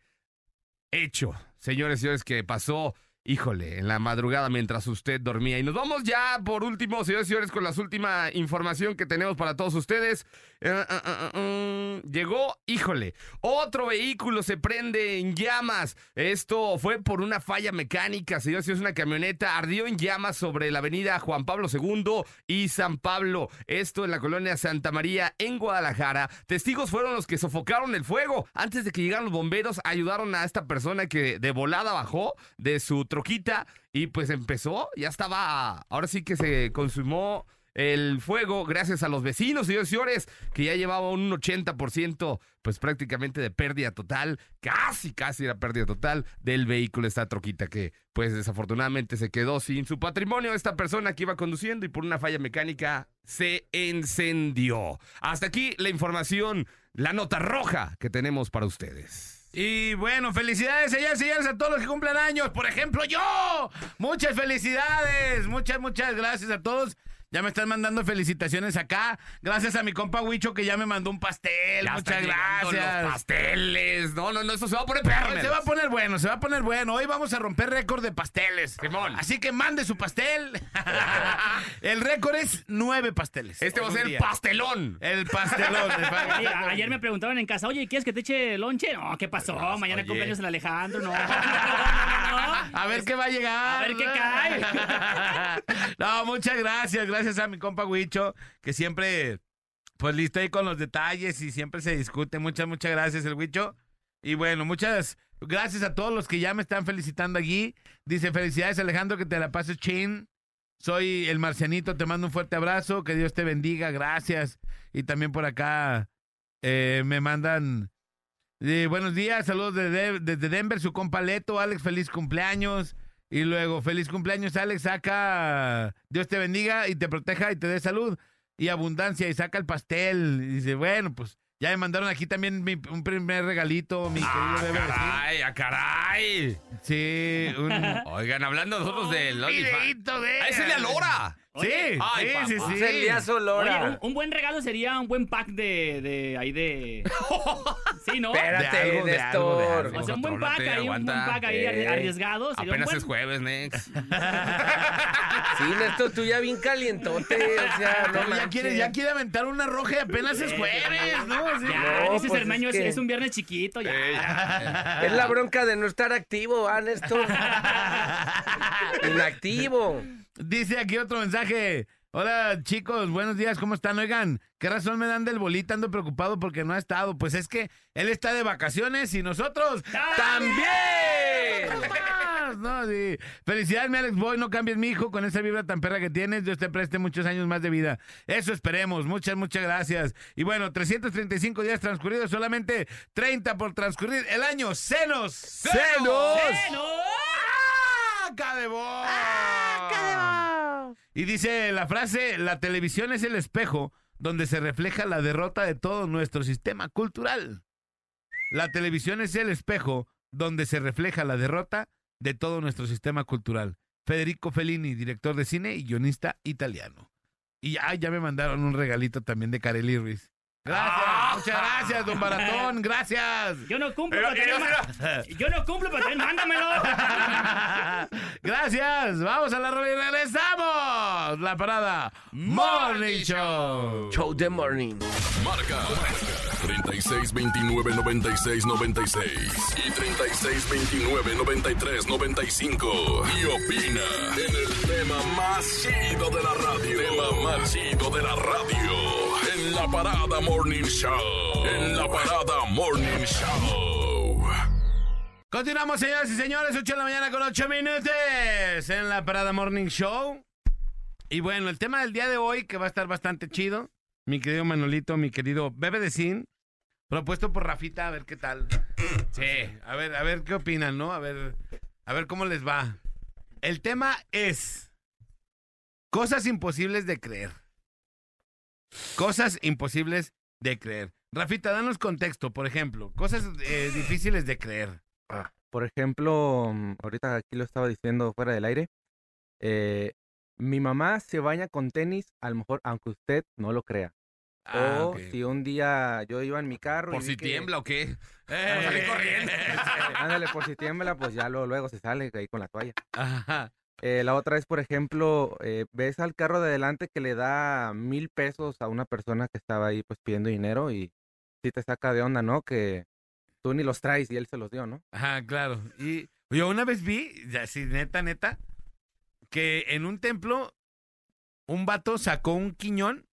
hecho, señores y señores, que pasó híjole, en la madrugada mientras usted dormía. Y nos vamos ya por último, señores y señores, con la última información que tenemos para todos ustedes. Eh, eh, eh, eh, mm, llegó, híjole, otro vehículo se prende en llamas. Esto fue por una falla mecánica, señores y señores, una camioneta ardió en llamas sobre la avenida Juan Pablo II y San Pablo. Esto en la colonia Santa María, en Guadalajara. Testigos fueron los que sofocaron el fuego. Antes de que llegaran los bomberos, ayudaron a esta persona que de volada bajó de su troquita y pues empezó, ya estaba, ahora sí que se consumó el fuego gracias a los vecinos, señores y señores, que ya llevaba un 80%, pues prácticamente de pérdida total, casi, casi era pérdida total del vehículo, esta troquita que pues desafortunadamente se quedó sin su patrimonio, esta persona que iba conduciendo y por una falla mecánica se encendió. Hasta aquí la información, la nota roja que tenemos para ustedes.
Y bueno, felicidades, señores y señores, a todos los que cumplen años. Por ejemplo, yo. Muchas felicidades. Muchas, muchas gracias a todos. Ya me están mandando felicitaciones acá. Gracias a mi compa Huicho que ya me mandó un pastel.
Ya
muchas gracias.
Los pasteles. No, no, no, eso se va a poner perro.
se va a poner bueno, se va a poner bueno. Hoy vamos a romper récord de pasteles.
Simón.
Así que mande su pastel. el récord es nueve pasteles.
Este va a ser el pastelón.
El pastelón.
Oye, ayer me preguntaban en casa, oye, ¿quieres que te eche lonche? No, ¿qué pasó? Mañana
oye.
cumpleaños el Alejandro, no. no, no, no.
A ver qué va a llegar.
A ver qué cae.
no, muchas gracias. Gracias a mi compa Huicho, que siempre, pues listo ahí con los detalles y siempre se discute. Muchas, muchas gracias, el Huicho. Y bueno, muchas gracias a todos los que ya me están felicitando aquí. Dice, felicidades Alejandro, que te la pases chin. Soy el marcianito, te mando un fuerte abrazo, que Dios te bendiga, gracias. Y también por acá eh, me mandan eh, buenos días, saludos desde, desde Denver, su compa Leto, Alex, feliz cumpleaños. Y luego, feliz cumpleaños, Alex, saca, Dios te bendiga y te proteja y te dé salud y abundancia y saca el pastel. Y dice, bueno, pues ya me mandaron aquí también mi- un primer regalito, mi
Ah,
querido Bebe.
caray, ah, caray.
Sí, un,
Oigan, hablando nosotros del
de...
¡Ah, ese de Alora!
Sí,
Ay,
sí,
papá.
sí, sí.
Es Elías Olora.
Oye, un, un buen regalo sería un buen pack de, de ahí de... Sí, ¿no?
Espérate,
De algo, de algo, de
Néstor.
algo.
O sea, un buen pack
Contrólate,
ahí, un buen
aguanta.
pack ahí
Eh,
arriesgado. Sería
Apenas
un
es jueves, Nex.
Sí, Néstor, tú ya bien calientote. O sea, no
ya
manches.
quiere, ya quiere aventar una roja y apenas es jueves, ¿no? Sí.
Ya,
No,
dices
pues
Hermaño,
es
es,
que-
es un viernes chiquito, ya.
Es la bronca de no estar activo, ¿ah, Néstor? Inactivo.
Dice aquí otro mensaje. Hola chicos, buenos días, ¿cómo están? Oigan, ¿qué razón me dan del bolita? Ando preocupado porque no ha estado. Pues es que él está de vacaciones y nosotros
¡También!
más, ¿no? Sí. Felicidades, mi Alex Boy, no cambies mi hijo con esa vibra tan perra que tienes. Dios te preste muchos años más de vida. Eso esperemos. Muchas, muchas gracias. Y bueno, 335 días transcurridos, solamente 30 por transcurrir el año. ¡Senos!
¡Senos!
¡Aca de voz! Y dice la frase, la televisión es el espejo donde se refleja la derrota de todo nuestro sistema cultural. La televisión es el espejo donde se refleja la derrota de todo nuestro sistema cultural. Federico Fellini, director de cine y guionista italiano. Y ay, ya me mandaron un regalito también de Carely Ruiz. Gracias, muchas gracias, don Baratón, gracias.
Yo no cumplo para tener ma- Yo no cumplo para tener, mándamelo.
Gracias. Vamos a la rola y regresamos. La parada Morning Show.
Show the morning.
Marca 36 29 96 96 y 36 29 93 95. Y opina en el tema más chido de la radio. Tema más chido de la radio. En la parada Morning Show. En la parada Morning Show.
Continuamos, señoras y señores, 8 de la mañana con 8 minutos en la Parada Morning Show. Y bueno, el tema del día de hoy, que va a estar bastante chido, mi querido Manolito, mi querido Bebe de Sin, propuesto por Rafita, a ver qué tal. Sí, a ver, a ver qué opinan, ¿no? A ver, a ver cómo les va. El tema es cosas imposibles de creer. Cosas imposibles de creer. Rafita, danos contexto, por ejemplo, cosas eh, difíciles de creer.
Por ejemplo, mm, ahorita aquí lo estaba diciendo fuera del aire. eh, mi mamá se baña con tenis, a lo mejor, aunque usted no lo crea.
Ah,
o si un día yo iba en mi carro.
¿Por
y
si
que-
tiembla o qué?
Eh,
Salí corriendo.
Ándale, por si tiembla, pues ya luego, luego se sale ahí con la toalla.
Ajá.
Eh, la otra es, por ejemplo, eh, ves al carro de adelante que le da mil pesos a una persona que estaba ahí pues pidiendo dinero y sí te saca de onda, ¿no? Que tú ni los traes y él se los dio, ¿no?
Ajá, claro. Y yo una vez vi, ya sí, neta, neta, que en un templo un vato sacó un quiñón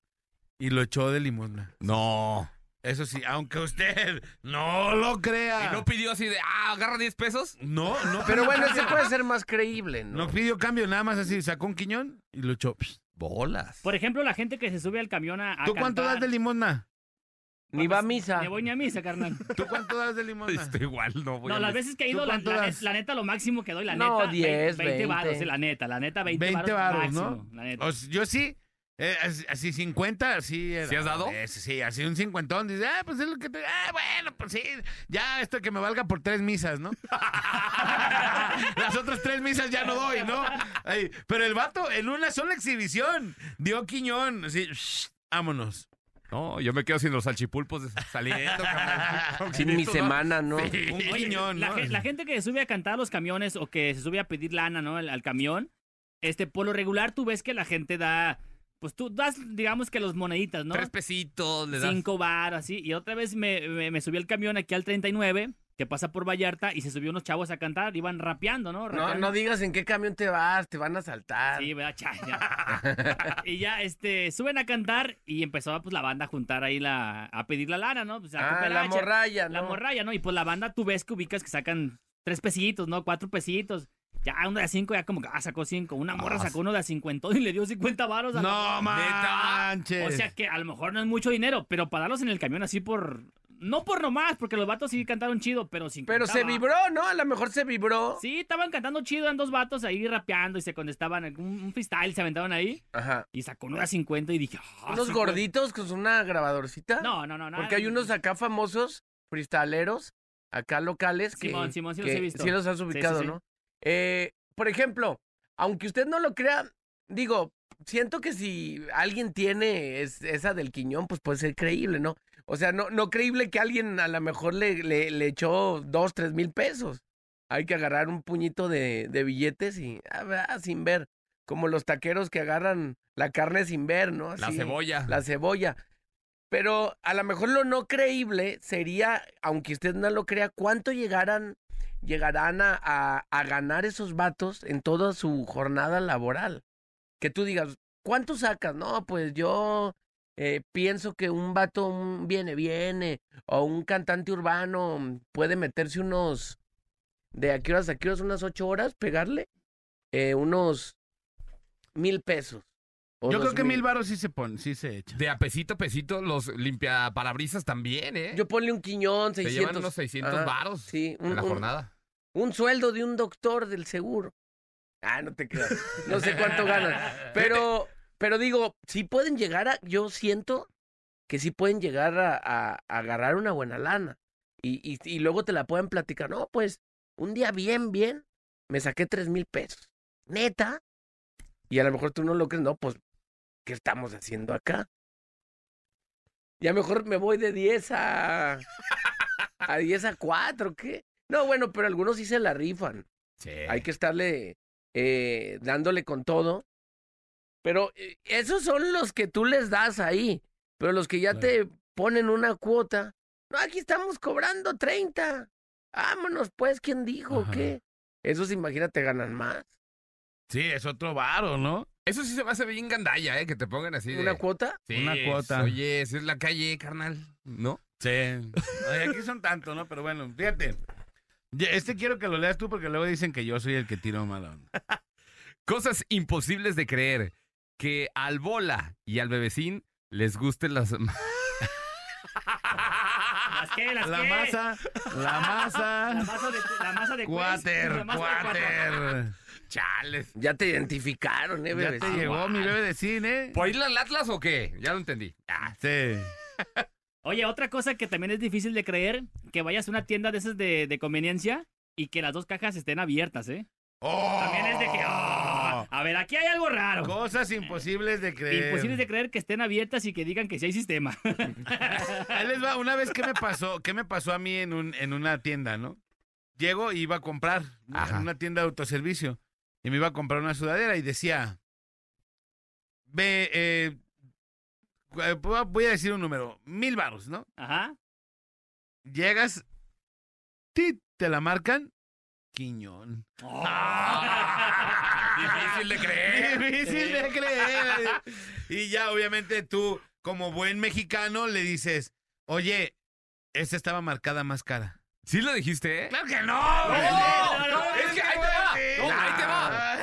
y lo echó de limosna.
No.
Eso sí, aunque usted no lo crea.
¿Y no pidió así de, ah, agarra 10 pesos?
No, no.
Pero bueno,
cambio.
ese puede ser más creíble, ¿no?
No pidió cambio, nada más así, sacó un quiñón y lo echó. Psh.
Bolas.
Por ejemplo, la gente que se sube al camión a, a
¿Tú cuánto
cantar.
das de limosna?
Ni va a misa.
Ni voy ni a misa, carnal.
¿Tú cuánto das de limosna?
Estoy igual, no voy
No,
a
las veces que he
¿Tú
ido, la, neta, lo máximo que doy, la
No,
neta.
10,
20
20.
varos, sí, la neta, la neta, 20,
20 varos, ¿no?
máximo, la neta.
O yo sí, eh, as- así 50, así.
¿Sí has dado?
Eh, sí, así un cincuentón. Dice, ah, pues es lo que te. Ah, bueno, pues sí. Ya esto que me valga por tres misas, ¿no? Las otras tres misas ya no doy, ¿no? Ay, pero el vato en una sola exhibición dio quiñón. Así, shh, vámonos.
No, yo me quedo sin los salchipulpos saliendo, cabrón.
Sin mi semana, ¿no?
Un quiñón,
la,
¿no?
la gente que sube a cantar a los camiones o que se sube a pedir lana, ¿no? Al, al camión, este, por lo regular tú ves que la gente da, pues tú das, digamos que los moneditas, ¿no?
Tres pesitos, le das.
Cinco bar, así. Y otra vez me, me, me subí al camión aquí al 39, que pasa por Vallarta, y se subió unos chavos a cantar, iban rapeando, ¿no?
No,
Rapeando.
no digas en qué camión te vas, te van a saltar.
Sí, ¿verdad? Cha, ya. y ya, este, suben a cantar y empezó pues la banda a juntar ahí la, a pedir la lana, ¿no? Pues, a
ah, la morralla, ¿no?
La morralla, ¿no? Y pues la banda tú ves que ubicas que sacan tres pesitos, ¿no? Cuatro pesitos. Ya uno de a cinco, ya como que, ah, sacó cinco. Una morra
Ah,
sacó uno de a cincuentón y le dio 50 varos. a
No manches.
O sea que a lo mejor no es mucho dinero, pero para darlos en el camión así por... No por nomás, porque los vatos sí cantaron chido, pero sin
Pero se vibró, ¿no? A lo mejor se vibró.
Sí, estaban cantando chido, eran dos vatos ahí rapeando y se contestaban, un, un freestyle se aventaban ahí.
Ajá.
Y sacó uno de a 50 y dije, ah,
Unos
50.
gorditos con una grabadorcita.
No, no, no, no.
Porque hay unos acá famosos, freestaleros, acá locales, que,
Simón, Simón, sí los he visto.
sí los has
sí,
ubicado,
sí.
¿no? Eh, por ejemplo, aunque usted no lo crea, digo, siento que si alguien tiene es- esa del quiñón, pues puede ser creíble, ¿no? O sea, no, no creíble que alguien a lo mejor le, le, le echó dos, tres mil pesos. Hay que agarrar un puñito de, de billetes y, ah, sin ver. Como los taqueros que agarran la carne sin ver, ¿no?
La cebolla.
La cebolla. Pero a lo mejor lo no creíble sería, aunque usted no lo crea, cuánto llegaran, llegarán a, a- ganar esos vatos en toda su jornada laboral. Que tú digas, ¿cuánto sacas? No, pues yo eh, pienso que un vato viene, viene, o un cantante urbano puede meterse unos, de aquí horas a aquí horas, unas ocho horas, pegarle, eh, unos mil pesos.
Yo creo que mil varos sí se pone, sí se echa.
De a pesito a pesito, los limpia parabrisas también, ¿eh?
Yo ponle un quiñón,
Te
600.
llevan unos 600
Ajá,
varos
Sí,
en la jornada.
Un sueldo de un doctor del seguro. Ah, no te creas. No sé cuánto ganan. Pero, pero digo, si pueden llegar a. Yo siento que sí pueden llegar a, a- a agarrar una buena lana. Y, y, y luego te la pueden platicar. No, pues, un día bien, bien, me saqué tres mil pesos. Neta. Y a lo mejor tú no lo crees. No, pues, ¿qué estamos haciendo acá? Y a lo mejor me voy de 10 a. a 10 a 4, ¿qué? No, bueno, pero algunos sí se la rifan.
Sí.
Hay que estarle eh, dándole con todo. Pero eh, esos son los que tú les das ahí. Pero los que ya te ponen una cuota. No, aquí estamos cobrando 30. Vámonos, pues, ¿quién dijo
Ajá.
qué? Esos, imagínate, ganan más.
Sí, es otro varo, ¿no?
Eso sí se me hace bien gandalla, ¿eh? Que te pongan así de...
¿Una cuota?
Sí,
Una cuota.
Oye, si es la calle, carnal, ¿no?
Sí. Ay, aquí son tantos, ¿no? Pero bueno, fíjate. Este quiero que lo leas tú porque luego dicen que yo soy el que tiro mala onda.
Cosas imposibles de creer. Que al bola y al bebecín les gusten las...
¿Las qué? ¿Las
La
qué?
masa, la
La
masa.
la masa de la masa de
cuater.
Chales.
Ya te identificaron, ¿eh,
Ya
bebé?
te llegó mi bebé de cine.
¿Por ir al Atlas o qué? Ya lo entendí. Ah,
Sí.
Oye, otra cosa que también es difícil de creer, que vayas a una tienda de esas de, de conveniencia y que las dos cajas estén abiertas, ¿eh? También es de que, ah, a ver, aquí hay algo raro.
Cosas imposibles de creer.
Imposibles de creer que estén abiertas y que digan que sí hay sistema.
Ahí les va, una vez, ¿qué me pasó? ¿Qué me pasó a mí en, un, en una tienda, no? Llego y iba a comprar, ¿no?
Ajá.
en una tienda de autoservicio, y me iba a comprar una sudadera y decía, ve, eh, eh, voy a decir un número, mil baros, ¿no?
Ajá.
Llegas, ti, te la marcan, Quiñón.
Difícil de creer.
Difícil de creer. Y ya, obviamente, tú, como buen mexicano, le dices, oye, esta estaba marcada más cara.
¿Sí lo dijiste, eh?
¡Claro que no!
No,
güey!
no,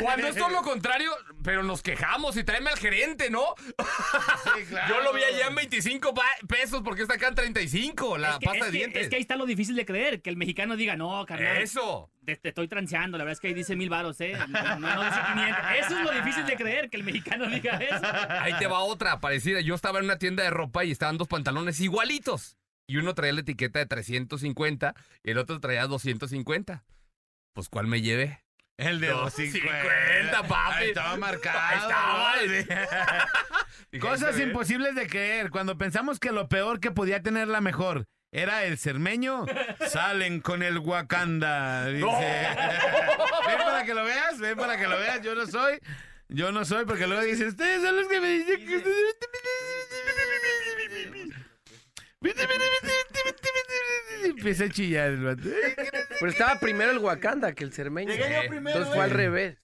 Cuando es todo lo contrario, pero nos quejamos y tráeme al gerente, ¿no?
claro.
Yo lo vi allá en 25 pa- pesos porque está acá en 35, la
es que,
pasta
es
de
que-
dientes.
es que ahí está lo difícil de creer, que el mexicano diga, no, carnal.
Eso.
Te, te estoy transeando, la verdad es que ahí dice mil varos, ¿eh? No, no dice 500. Eso es lo difícil de creer, que el mexicano diga eso.
Ahí te va otra parecida. Yo estaba en una tienda de ropa y estaban dos pantalones igualitos. Y uno traía la etiqueta de 350 y el otro traía 250. Pues, ¿cuál me llevé?
El de
250, papi.
Ahí estaba marcado.
Ahí estaba. Dije,
Cosas imposibles de creer. Cuando pensamos que lo peor que podía tener la mejor era el cermeño, salen con el Wakanda. Dice. ven para que lo veas, ven para que lo veas. Yo no soy. Yo no soy, porque luego dicen, ustedes son los que me dicen que Empieza a chillar el vato.
Pero estaba primero el Wakanda que el cermeño.
Llegué yo primero,
Entonces fue al revés.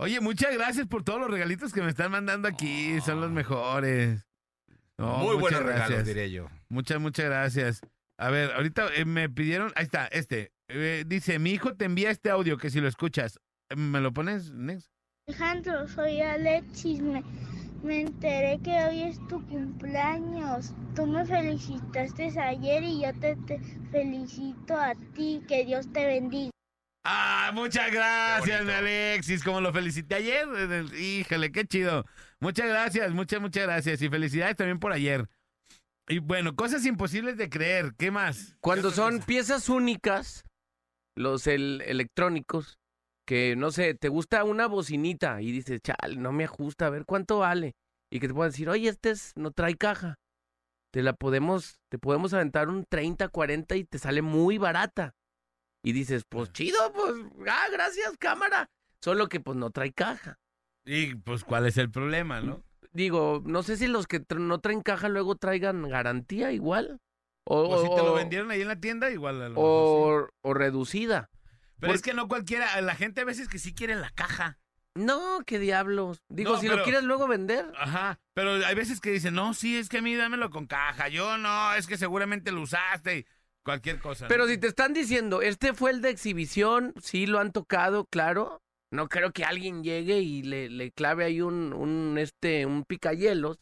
Oye, muchas gracias por todos los regalitos que me están mandando aquí. Son los mejores. No,
Muy buenos regalos, diría yo.
Muchas, muchas gracias. A ver, ahorita eh, me pidieron. Ahí está, este. Eh, dice: Mi hijo te envía este audio que si lo escuchas. Eh, ¿Me lo pones, Nex?
Alejandro, soy Alexis. Me, me enteré que hoy es tu cumpleaños. Tú me felicitaste ayer y yo te, te felicito a ti. Que Dios te bendiga.
Ah, muchas gracias, mi Alexis. Como lo felicité ayer. Híjole, qué chido. Muchas gracias, muchas, muchas gracias. Y felicidades también por ayer. Y bueno, cosas imposibles de creer. ¿Qué más?
Cuando son piezas únicas, los el- electrónicos, que no sé, te gusta una bocinita y dices, chale, no me ajusta, a ver cuánto vale. Y que te puedan decir, oye, este es, no trae caja. Te la podemos, te podemos aventar un 30, 40 y te sale muy barata. Y dices, pues chido, pues, ah, gracias, cámara. Solo que pues no trae caja.
Y pues, ¿cuál es el problema, no?
Digo, no sé si los que tra- no traen caja luego traigan garantía igual. O,
O si te lo vendieron ahí en la tienda, igual. a lo mejor
o, o reducida.
Pero es que no cualquiera, la gente a veces que sí quiere la caja.
No, qué diablos. Digo,
No,
si
pero-
lo quieres luego vender.
Ajá, pero hay veces que dicen, no, sí, es que a mí dámelo con caja. Yo no, es que seguramente lo usaste y cualquier cosa. ¿no?
Pero si te están diciendo, este fue el de exhibición, sí lo han tocado, claro. No creo que alguien llegue y le, le clave ahí un, un, este, un picayelos.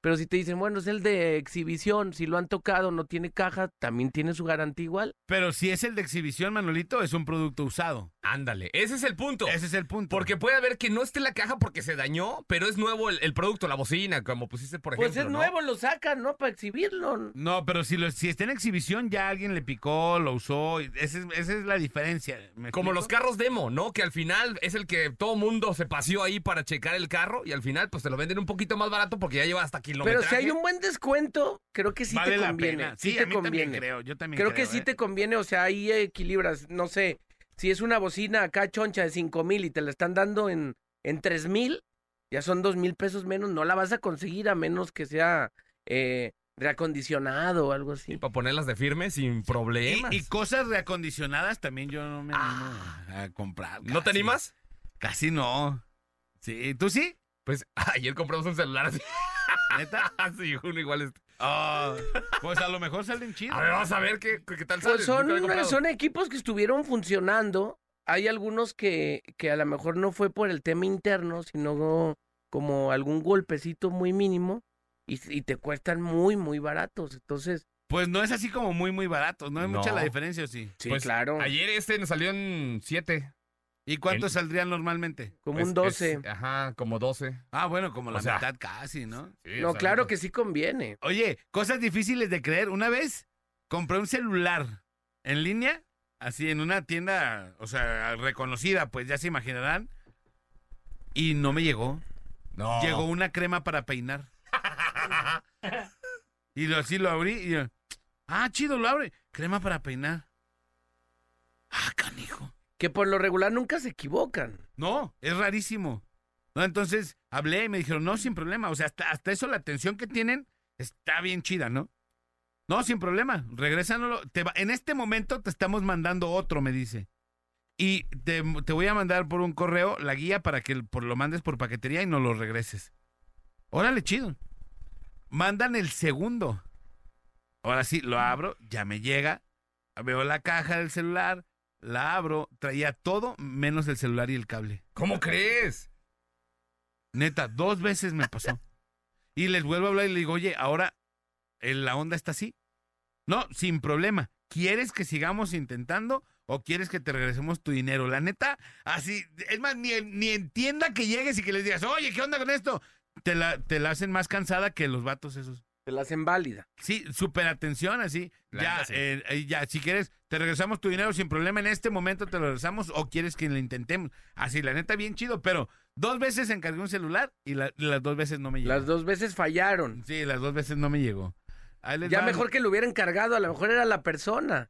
Pero si te dicen, bueno, es el de exhibición, si lo han tocado, no tiene caja, también tiene su garantía igual.
Pero si es el de exhibición, Manolito, es un producto usado.
Ándale, ese es el punto.
Ese es el punto.
Porque puede haber que no esté la caja porque se dañó, pero es nuevo el, el producto, la bocina, como pusiste por ejemplo.
Pues es
¿no?
nuevo, lo sacan, ¿no? Para exhibirlo.
No, pero si, lo, si está en exhibición, ya alguien le picó, lo usó. y Esa es, esa es la diferencia. ¿me
Como
explico?
los carros demo, ¿no? Que al final es el que todo mundo se paseó ahí para checar el carro y al final pues te lo venden un poquito más barato porque ya lleva hasta
Pero
kilometraje.
si hay un buen descuento, creo que sí
Vale
te
la
conviene.
pena.
Sí,
Sí,
te
también
conviene.
creo, yo también
creo que sí
¿eh?
te conviene, o sea, ahí equilibras, no sé, si es una bocina acá choncha de cinco mil y te la están dando en, en tres mil, ya son dos mil pesos menos, no la vas a conseguir a menos que sea eh, reacondicionado o algo así.
para ponerlas de firme sin problemas.
Y, y cosas reacondicionadas también yo no me animo a comprar.
¿No te animas?
Casi no. Sí, ¿tú sí?
Pues ayer compramos un celular así.
¿Neta?
sí, uno igual. este.
Ah, pues a lo mejor salen chidos.
A ver, vamos a ver qué, qué tal sale.
Pues son,
he comprado.
son equipos que estuvieron funcionando. Hay algunos que, que a lo mejor no fue por el tema interno, sino como algún golpecito muy mínimo y, y te cuestan muy, muy baratos. Entonces,
Pues no es así como muy, muy barato. No es mucha la diferencia, ¿o sí?
sí,
Pues,
claro,
Ayer este nos salió en 7.
¿Y cuánto
El-
saldrían normalmente?
como un 12.
ajá, como 12.
Ah, bueno, como la
sea,
mitad casi, ¿no?
Sí,
no, claro que sí conviene.
Oye, cosas difíciles de creer. Una vez compré un celular en línea así en una tienda, o sea, reconocida, pues ya se imaginarán. Y no me llegó.
No.
Llegó una crema para peinar. y lo, así lo abrí y yo, ah, chido, lo abre. Crema para peinar. Ah, canijo.
Que por lo regular nunca se equivocan.
No, es rarísimo. No, entonces hablé y me dijeron, no, sin problema. O sea, hasta, eso la atención que tienen está bien chida, ¿no? No, sin problema. Regrésanoslo. Te va- en este momento te estamos mandando otro, me dice. Y te, te voy a mandar por un correo la guía para que por, lo mandes por paquetería y no lo regreses. Órale, chido. Mandan el segundo. Ahora sí, lo abro, ya me llega. Veo la caja del celular, la abro, traía todo menos el celular y el cable.
¿Cómo crees?
Neta, dos veces me pasó. Y les vuelvo a hablar y le digo, oye, ahora eh, la onda está así. No, sin problema. ¿Quieres que sigamos intentando o quieres que te regresemos tu dinero? La neta, así, es más, ni, ni entienda que llegues y que les digas, oye, ¿qué onda con esto? Te la, te la hacen más cansada que los vatos esos.
Te la hacen válida.
Sí, súper atención, así. Ya, eh, eh, ya, si quieres, te regresamos tu dinero sin problema. En este momento te lo regresamos o quieres que lo intentemos. Así, la neta, bien chido, pero dos veces encargué un celular y la- las dos veces no me llegó.
Las dos veces fallaron.
Sí, las dos veces no me llegó.
Ya
va.
mejor que lo hubiera encargado, a lo mejor era la persona.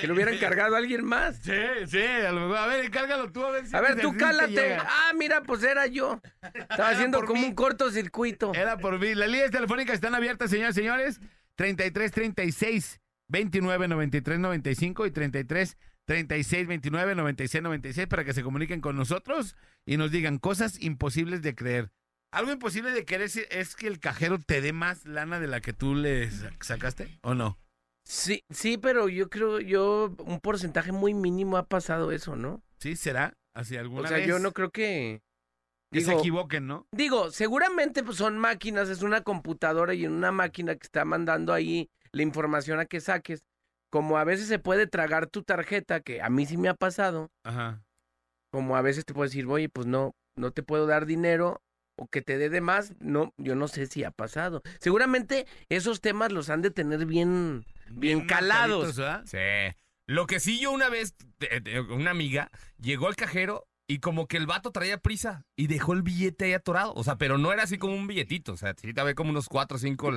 Que lo hubiera encargado a alguien más.
Sí, sí, a lo mejor. A ver, encárgalo tú, a ver si
A ver, tú cálate. Ah, mira, pues era yo. Estaba haciendo como
mí.
un cortocircuito.
Era por mí. Las líneas telefónicas están abiertas, señoras y señores. 33 36 29 93 95 y 33 36 29 96 96 para que se comuniquen con nosotros y nos digan cosas imposibles de creer. Algo imposible de creer es, es que el cajero te dé más lana de la que tú le sa- sacaste, ¿o no?
Sí, sí, pero yo creo, yo, un porcentaje muy mínimo ha pasado eso, ¿no?
¿Sí? ¿Será? Así alguna
O sea,
vez
yo no creo que...
que se equivoquen, ¿no?
Digo, seguramente pues, son máquinas, es una computadora y en una máquina que está mandando ahí la información a que saques. Como a veces se puede tragar tu tarjeta, que a mí sí me ha pasado,
Ajá.
como a veces te puedo decir, oye, pues no, no te puedo dar dinero o que te dé de más, no, yo no sé si ha pasado. Seguramente esos temas los han de tener bien, bien calados.
Sí. Lo que sí yo una vez, una amiga, llegó al cajero y como que el vato traía prisa y dejó el billete ahí atorado. O sea, pero no era así como un billetito. O sea, sí te ve como unos cuatro o cinco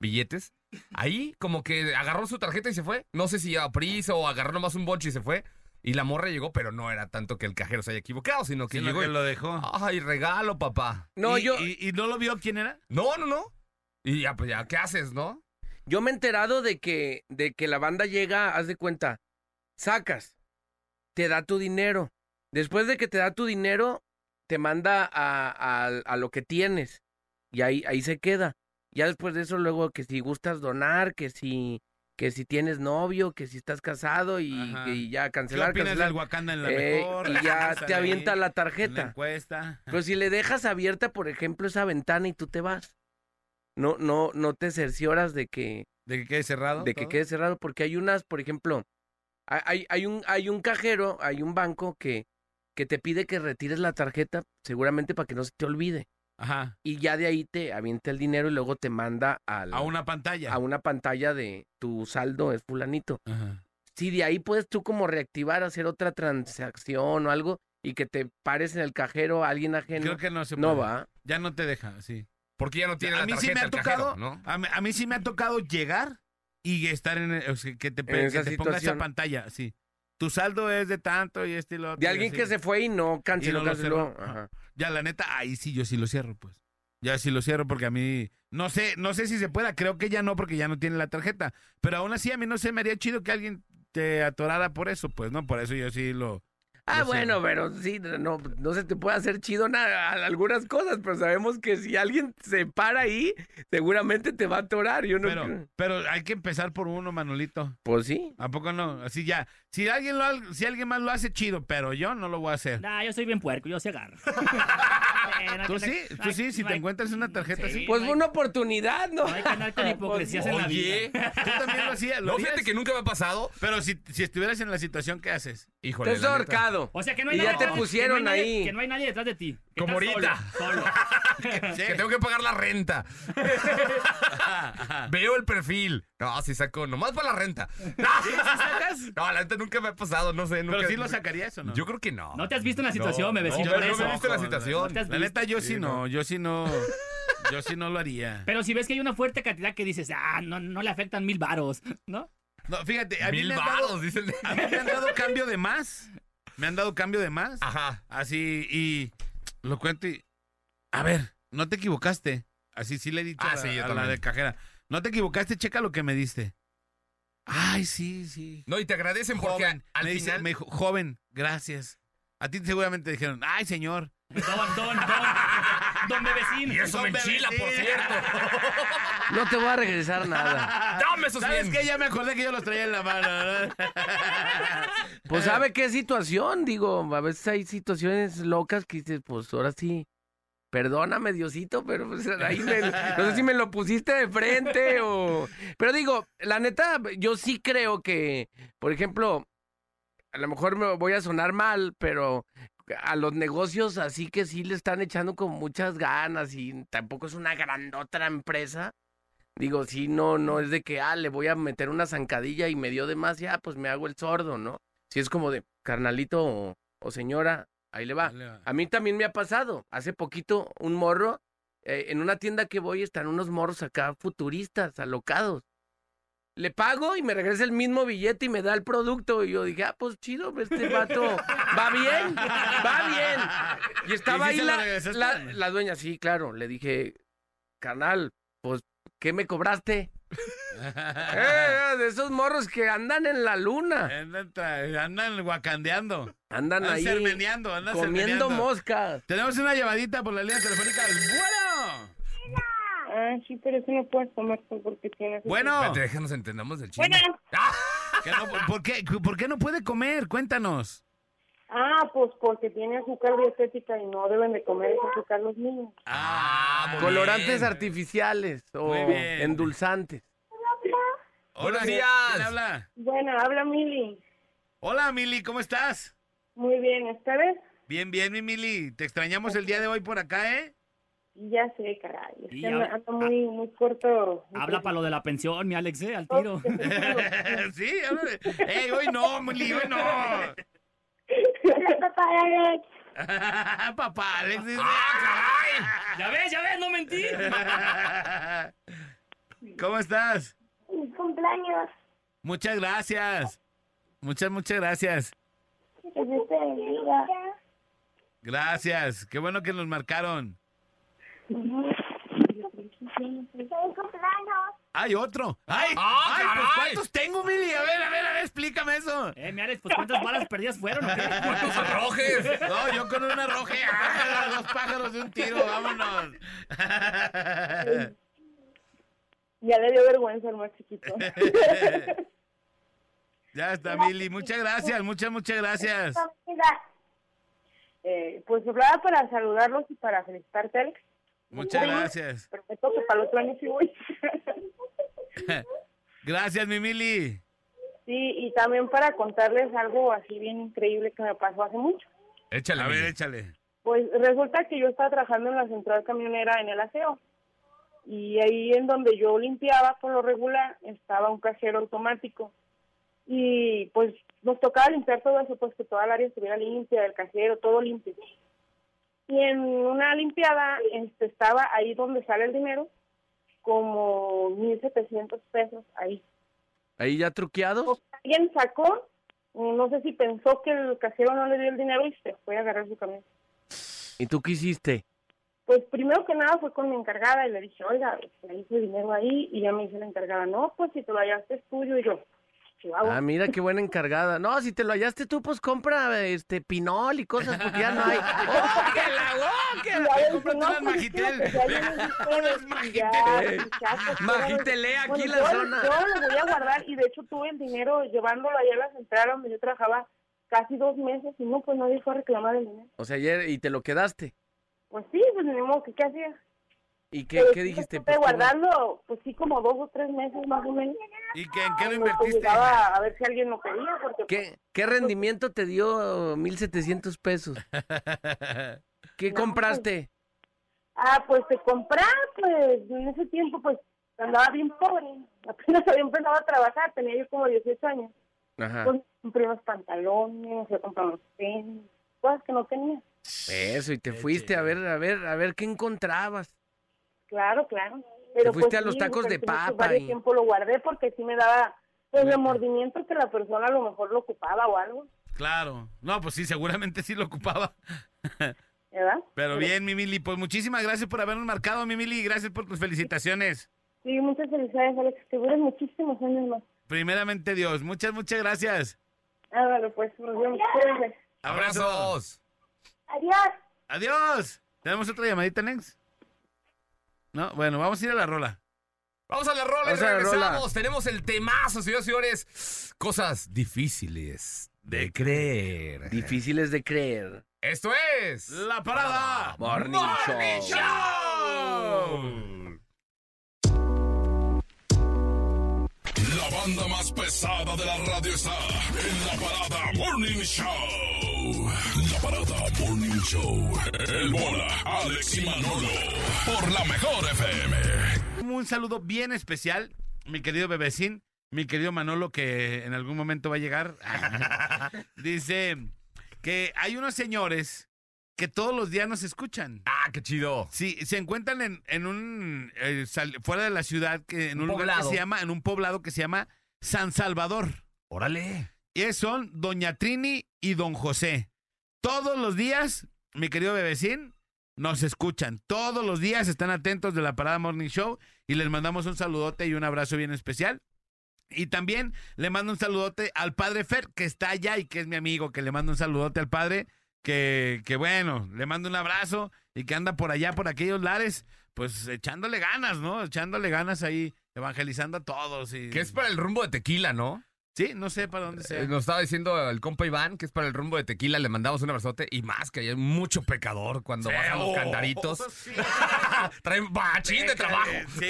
billetes. Ahí como que agarró su tarjeta y se fue. No sé si llevaba prisa o agarró nomás un bonche y se fue. Y la morra llegó, pero no era tanto que el cajero se haya equivocado, sino que llegó
que
y-
lo dejó.
Ay, regalo, papá.
No,
¿Y,
yo,
y- y no lo vio quién era?
No, no, no. Y ya, pues ya, ¿qué haces, no?
yo me he enterado de que, de que la banda llega, haz de cuenta, sacas, te da tu dinero. Después de que te da tu dinero, te manda a, a, a lo que tienes. Y ahí, ahí se queda. Ya después de eso, luego que si gustas donar, que si, que si tienes novio, que si estás casado y, ya
¿Qué
cancelar,
opinas
cancelar.
del Wakanda en la
Eh,
mejor?
y ya te
ahí
avienta la
la
tarjeta.
encuesta.
Pero si le dejas abierta, por ejemplo, esa ventana y tú te vas. No, no, no te cercioras de que,
¿De que quede cerrado?
de que quede cerrado, porque hay unas, por ejemplo, hay- hay, hay un, hay un cajero, hay un banco que, que te pide que retires la tarjeta, seguramente para que no se te olvide.
Ajá.
Y ya de ahí te avienta el dinero y luego te manda al-
A una pantalla.
a una pantalla de tu saldo es fulanito.
Ajá.
Si de ahí puedes tú como reactivar, hacer otra transacción o algo y que te pares en el cajero a alguien ajeno.
Creo que no se
no
puede.
va.
Ya no te deja, sí.
Porque ya no tiene
a
la
mí sí me ha
cajero,
tocado,
¿no?
a, mí, a mí sí me ha tocado llegar y estar en, el- o sea, que te,
En
que
esa
te ponga esa pantalla, sí. Tu saldo es de tanto y este y lo otro.
De
y
alguien
así.
que se fue y no canceló,
no
canceló. Ajá.
Ya, la neta, ahí sí, yo sí lo cierro, pues. Ya sí lo cierro porque a mí, no sé, no sé si se pueda, creo que ya no porque ya no tiene la tarjeta. Pero aún así a mí no se me haría chido que alguien te atorara por eso, pues, ¿no? Por eso yo sí lo...
Ah, bueno, pero sí, no, no se te puede hacer chido nada, algunas cosas, pero sabemos que si alguien se para ahí, seguramente te va a atorar. Yo no
Pero,
creo.
pero hay que empezar por uno, Manolito.
Pues sí.
¿A poco no? Así ya. Si alguien lo, si alguien más lo hace, chido, pero yo no lo voy a hacer.
Nah, yo soy bien puerco, yo se agarro.
¿Tú sí? ¿Tú sí? Si te encuentras una tarjeta
Sí,
así.
Pues una oportunidad, ¿no?
No hay que andar con hipocresías en la
Oye,
vida.
Tú también lo hacías. ¿lo
no, fíjate que nunca me ha pasado.
Pero si, si estuvieras en la situación, ¿qué haces?
Híjole,
Te has ahorcado.
O sea que no hay
Y ya
nadie-
te
que no hay
pusieron
nadie-
ahí.
Que no hay nadie detrás de ti.
Como ahorita.
Solo, solo.
Que tengo que pagar la renta. Veo el perfil. No, sí saco, nomás para la renta. No, No, la neta nunca me ha pasado, no sé. Nunca...
Pero sí lo sacarías o no.
Yo creo que no.
No te has visto en la situación,
No,
bebecito.
no,
por
yo no
eso.
me he visto en la situación.
La neta, yo sí,
Sí,
no,
no.
yo sí no, yo sí no lo haría.
Pero si ves que hay una fuerte cantidad que dices, ah, no, no le afectan mil varos, ¿no?
No, fíjate, a mí
Mil
me han dado,
varos, dicen.
a mí me han dado cambio de más. Me han dado cambio de más.
Ajá.
Así, y lo cuento y... A ver, no te equivocaste. Así sí le he dicho
Ah,
a,
sí, yo
a la de cajera. No te equivocaste, checa lo que me diste. Ay, sí, sí.
No, y te agradecen porque
Joven,
al
me, dice-
final.
me dijo, joven, gracias. A ti seguramente dijeron, ay, señor.
Don, don, don, don bebecín.
Y eso me
Don
enchila, por cierto.
No te voy a regresar nada.
Dame esos
¿Sabes
100.
qué? Ya me acordé que yo los traía en la mano.
Pues sabe qué situación, digo, a veces hay situaciones locas que dices, pues ahora sí, perdóname Diosito, pero pues ahí me- no sé si me lo pusiste de frente o... Pero digo, la neta, yo sí creo que, por ejemplo, a lo mejor me voy a sonar mal, pero a los negocios así que sí le están echando con muchas ganas y tampoco es una grandota empresa. Digo, sí, no, no es de que, ah, le voy a meter una zancadilla y me dio de más, ya, pues me hago el sordo, ¿no? Si es como de, carnalito o, o señora, ahí le va. A mí también me ha pasado. Hace poquito, un morro, eh, en una tienda que voy, están unos morros acá futuristas, alocados. Le pago y me regresa el mismo billete y me da el producto. Y yo dije, ah, pues chido, este vato va bien, va bien. Y estaba
¿Y sí
ahí la, la, la dueña, sí, claro. Le dije, carnal, pues, ¿qué me cobraste? Eh, de esos morros que andan en la luna.
Andan, guacandeando.
Andan
Andan
ahí
sermeneando, andan
comiendo
sermeneando.
moscas.
Tenemos una llamadita por la línea telefónica. Bueno.
Ah, sí, pero eso no puedes comer porque tienes...
Bueno.
Déjanos entendamos del chino.
Bueno.
¿Que no- ¿Por qué, ¿Por qué no puede comer? Cuéntanos.
Ah, pues porque tiene azúcar dietética y no deben de comer ese azúcar los niños.
Ah, muy
Colorantes
bien.
artificiales o
Muy bien.
endulzantes.
Hola,
Buenos días.
¿Quién habla?
Bueno, habla Mili.
Hola, Mili, ¿cómo estás?
Muy bien, ¿ustedes?
Bien, bien, mi Mili. Te extrañamos el día de hoy por acá, ¿eh?
Ya sé, caray.
Y
que ando, ando muy, muy corto.
Habla para lo de la pensión, mi Alex, ¿eh? Al tiro.
sí, háblale. ¡Ey, hoy no, Mili, hoy no!
Papá Alex,
Papá, Alex. dice.
Ya ves, ya ves, no mentí.
¿Cómo estás?
mi cumpleaños.
Muchas gracias. Muchas, muchas gracias.
Que Dios te bendiga.
Gracias. Qué bueno que nos marcaron.
Feliz cumpleaños.
¡Hay otro! ¡Ay!
¡Ah,
¡Ay! pues! ¿Cuántos tengo, Mili? A ver, a ver, a ver, explícame eso.
Eh, mi Alex, pues ¿cuántas balas perdidas fueron? o qué?
¿Cuántos arrojes?
No, yo con una roja. ¡Ah, dos pájaros de un tiro! ¡Vámonos!
Ya le dio vergüenza al más chiquito.
ya está, Mili. Muchas gracias, muchas, muchas gracias.
eh, pues hablaba para saludarlos y para felicitarte, Alex.
Muchas gracias.
Prometo que para el otro año sí voy.
Gracias, mi Mili.
sí, y también para contarles algo así bien increíble que me pasó hace mucho.
Échale,
A ver,
Mili.
échale.
Pues resulta que yo estaba trabajando en la central camionera en el aseo. Y ahí en donde yo limpiaba por lo regular estaba un cajero automático. Y pues nos tocaba limpiar todo eso, pues que toda el área estuviera limpia, el cajero, todo limpio. Y en una limpiada este, estaba ahí donde sale el dinero, como 1.700 pesos ahí.
Ahí ya truqueados.
Alguien sacó, no sé si pensó que el cajero no le dio el dinero y se fue a agarrar su camión.
¿Y tú qué hiciste?
Pues primero que nada fue con mi encargada y le dije, oiga, le hice dinero ahí y ya me dice la encargada, no, pues si te lo hallaste es tuyo y yo. "¿Qué hago?".
Ah, mira qué buena encargada. No, si te lo hallaste tú, pues compra este pinol y cosas porque ya no hay. ¡Oh, que la oh, que
Y
la-
le dije,
cómprate
"No,
unas
pues,
Magitel".
que ya vienen ustedes", y ya, muchachos,
Magitelé aquí
bueno,
la
yo,
zona.
Yo lo voy a guardar y de hecho tuve el dinero llevándolo allá a la central donde yo trabajaba casi dos meses y no, pues nadie fue a reclamar el dinero.
O sea, ayer y te lo quedaste.
Pues sí, pues ni modo, que ¿qué hacía?
¿Y qué, qué dijiste?
estuve
Pues,
guardando, pues sí, como dos o tres meses más o menos.
¿Y que, en qué lo
Pues
invertiste?
a ver si alguien lo pedía, porque
¿Qué, ¿Qué rendimiento te dio 1.700 pesos? ¿Qué
No,
compraste?
Ah, pues te compré, pues en ese tiempo pues andaba bien pobre. Apenas había empezado a trabajar, tenía yo como 18 años.
Ajá.
Pues compré unos pantalones, a comprar unos tenis, cosas que no tenía.
Eso, y te fuiste a ver, a ver, a ver qué encontrabas.
Claro, claro. Pero
fuiste
pues,
a los
sí,
tacos de papa y-
tiempo lo guardé porque sí me daba pues remordimiento que la persona a lo mejor lo ocupaba o algo,
Claro. No, pues sí, seguramente sí lo ocupaba.
¿verdad?
Pero bien, mi Mili, pues muchísimas gracias por habernos marcado, mi Mili, y gracias por tus felicitaciones.
Sí, muchas felicidades, Alex. Que duren muchísimos años más.
Primeramente Dios, muchas, muchas gracias.
Ah, vale, pues nos vemos. Cuídense.
Abrazos.
Adiós.
Adiós. ¿Tenemos otra llamadita, Nex? No, bueno, vamos a ir a la rola.
Vamos a la rola y
Vamos
regresamos.
rola.
Tenemos el temazo, señores y señores. Cosas difíciles de creer.
Difíciles de creer.
Esto es.
La parada.
Morning Show.
La banda más pesada de la radio está en la parada Morning Show. La parada Morning Show. El bola, Alex y Manolo. Por la mejor FM.
Un saludo bien especial, mi querido bebecín, mi querido Manolo, que en algún momento va a llegar. Dice que hay unos señores que todos los días nos escuchan.
Ah, qué chido.
Sí, se encuentran en, en un eh, sal- fuera de la ciudad, que en un,
Un
lugar que
poblado.
se llama, en un poblado que se llama San Salvador.
Órale.
Y son Doña Trini y Don José. Todos los días, mi querido bebecín, nos escuchan. Todos los días están atentos de la Parada Morning Show y les mandamos un saludote y un abrazo bien especial. Y también le mando un saludote al padre Fer, que está allá y que es mi amigo, que le mando un saludote al padre, que, que bueno, le mando un abrazo y que anda por allá, por aquellos lares, pues echándole ganas, ¿no? Echándole ganas ahí, evangelizando a todos. Y...
Que es para el rumbo de tequila, ¿no?
Sí, no sé para dónde sea.
Eh, Nos estaba diciendo el compa Iván que es para el rumbo de tequila. Le mandamos un abrazote y más que hay mucho pecador cuando
Sí,
bajan los
oh,
candaritos.
sí.
Traen bachín de trabajo.
Sí,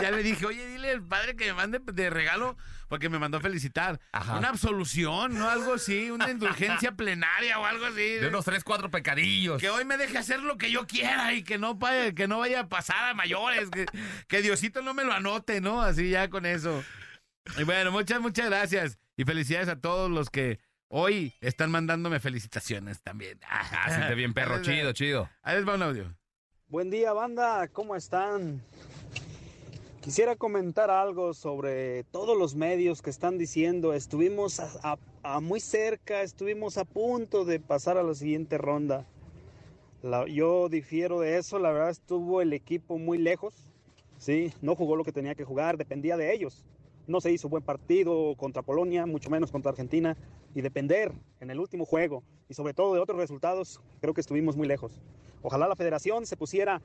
ya le dije, oye, dile al padre que me mande de regalo, porque me mandó a felicitar.
Ajá.
Una absolución, ¿no? Algo así, una indulgencia plenaria o algo así.
De unos tres, cuatro pecadillos.
Que hoy me deje hacer lo que yo quiera y que no, vaya, que no vaya a pasar a mayores, que, que Diosito no me lo anote, ¿no? Así ya con eso. Y bueno, muchas, muchas gracias. Y felicidades a todos los que hoy están mandándome felicitaciones también.
Ah, siente bien, perro. Chido, chido.
Ahí les va un audio.
Buen día, banda. ¿Cómo están? Quisiera comentar algo sobre todos los medios que están diciendo estuvimos a, a- a muy cerca, estuvimos a punto de pasar a la siguiente ronda. La- yo difiero de eso, la verdad estuvo el equipo muy lejos, sí, no jugó lo que tenía que jugar, dependía de ellos. No se hizo buen partido contra Polonia, mucho menos contra Argentina, y depender en el último juego y sobre todo de otros resultados, creo que estuvimos muy lejos. Ojalá la federación se pusiera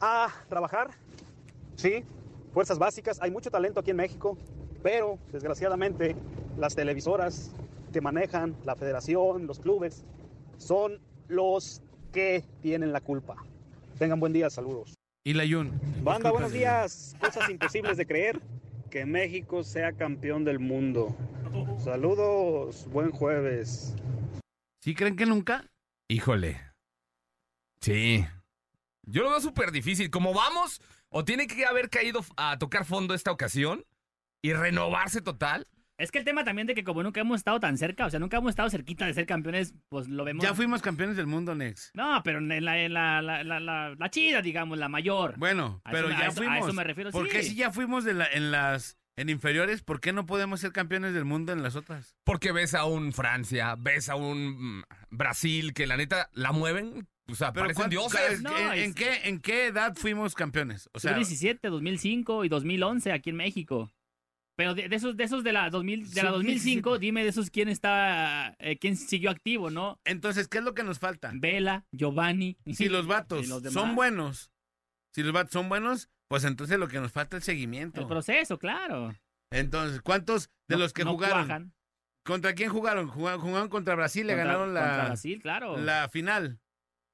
a trabajar, sí, fuerzas básicas, hay mucho talento aquí en México, pero desgraciadamente las televisoras que manejan la federación, los clubes, son los que tienen la culpa. Tengan buen día, saludos.
Y la Yun.
Banda, buenos días. Cosas imposibles de creer. Que México sea campeón del mundo. Saludos, buen jueves.
¿Sí creen que nunca?
Híjole. Sí. Yo lo veo súper difícil. Como vamos, o tiene que haber caído a tocar fondo esta ocasión y renovarse total.
Es que el tema también de que como nunca hemos estado tan cerca, o sea, nunca hemos estado cerquita de ser campeones, pues lo vemos.
Ya fuimos campeones del mundo, Nex.
No, pero en la, en la, la, la, la- la chida, digamos, la mayor.
Bueno,
A
pero
eso
ya
a eso- a
fuimos.
eso me refiero,
¿Por qué si ya fuimos de la- en las en inferiores, por qué no podemos ser campeones del mundo en las otras?
Porque ves a un Francia, ves a un mm, Brasil que la neta la mueven. O sea,
Pero
parecen
¿cuánto-
dioses.
¿en, en qué, ¿En qué edad fuimos campeones? O sea,
2017, 2005 y 2011 aquí en México. Pero de, de esos de esos de la 2000 de la
Sub-
2005, dime de esos quién está eh, quién siguió activo, ¿no?
Entonces, ¿qué es lo que nos falta?
Vela, Giovanni.
si los vatos
los
son buenos, si los vatos son buenos, pues entonces lo que nos falta es seguimiento.
El proceso, claro.
Entonces, ¿cuántos de
No-
los que
no
jugaron?
cuajan.
¿Contra quién jugaron? Jugaron, jugaron contra Brasil, le ganaron la,
contra Brasil, claro.
la final.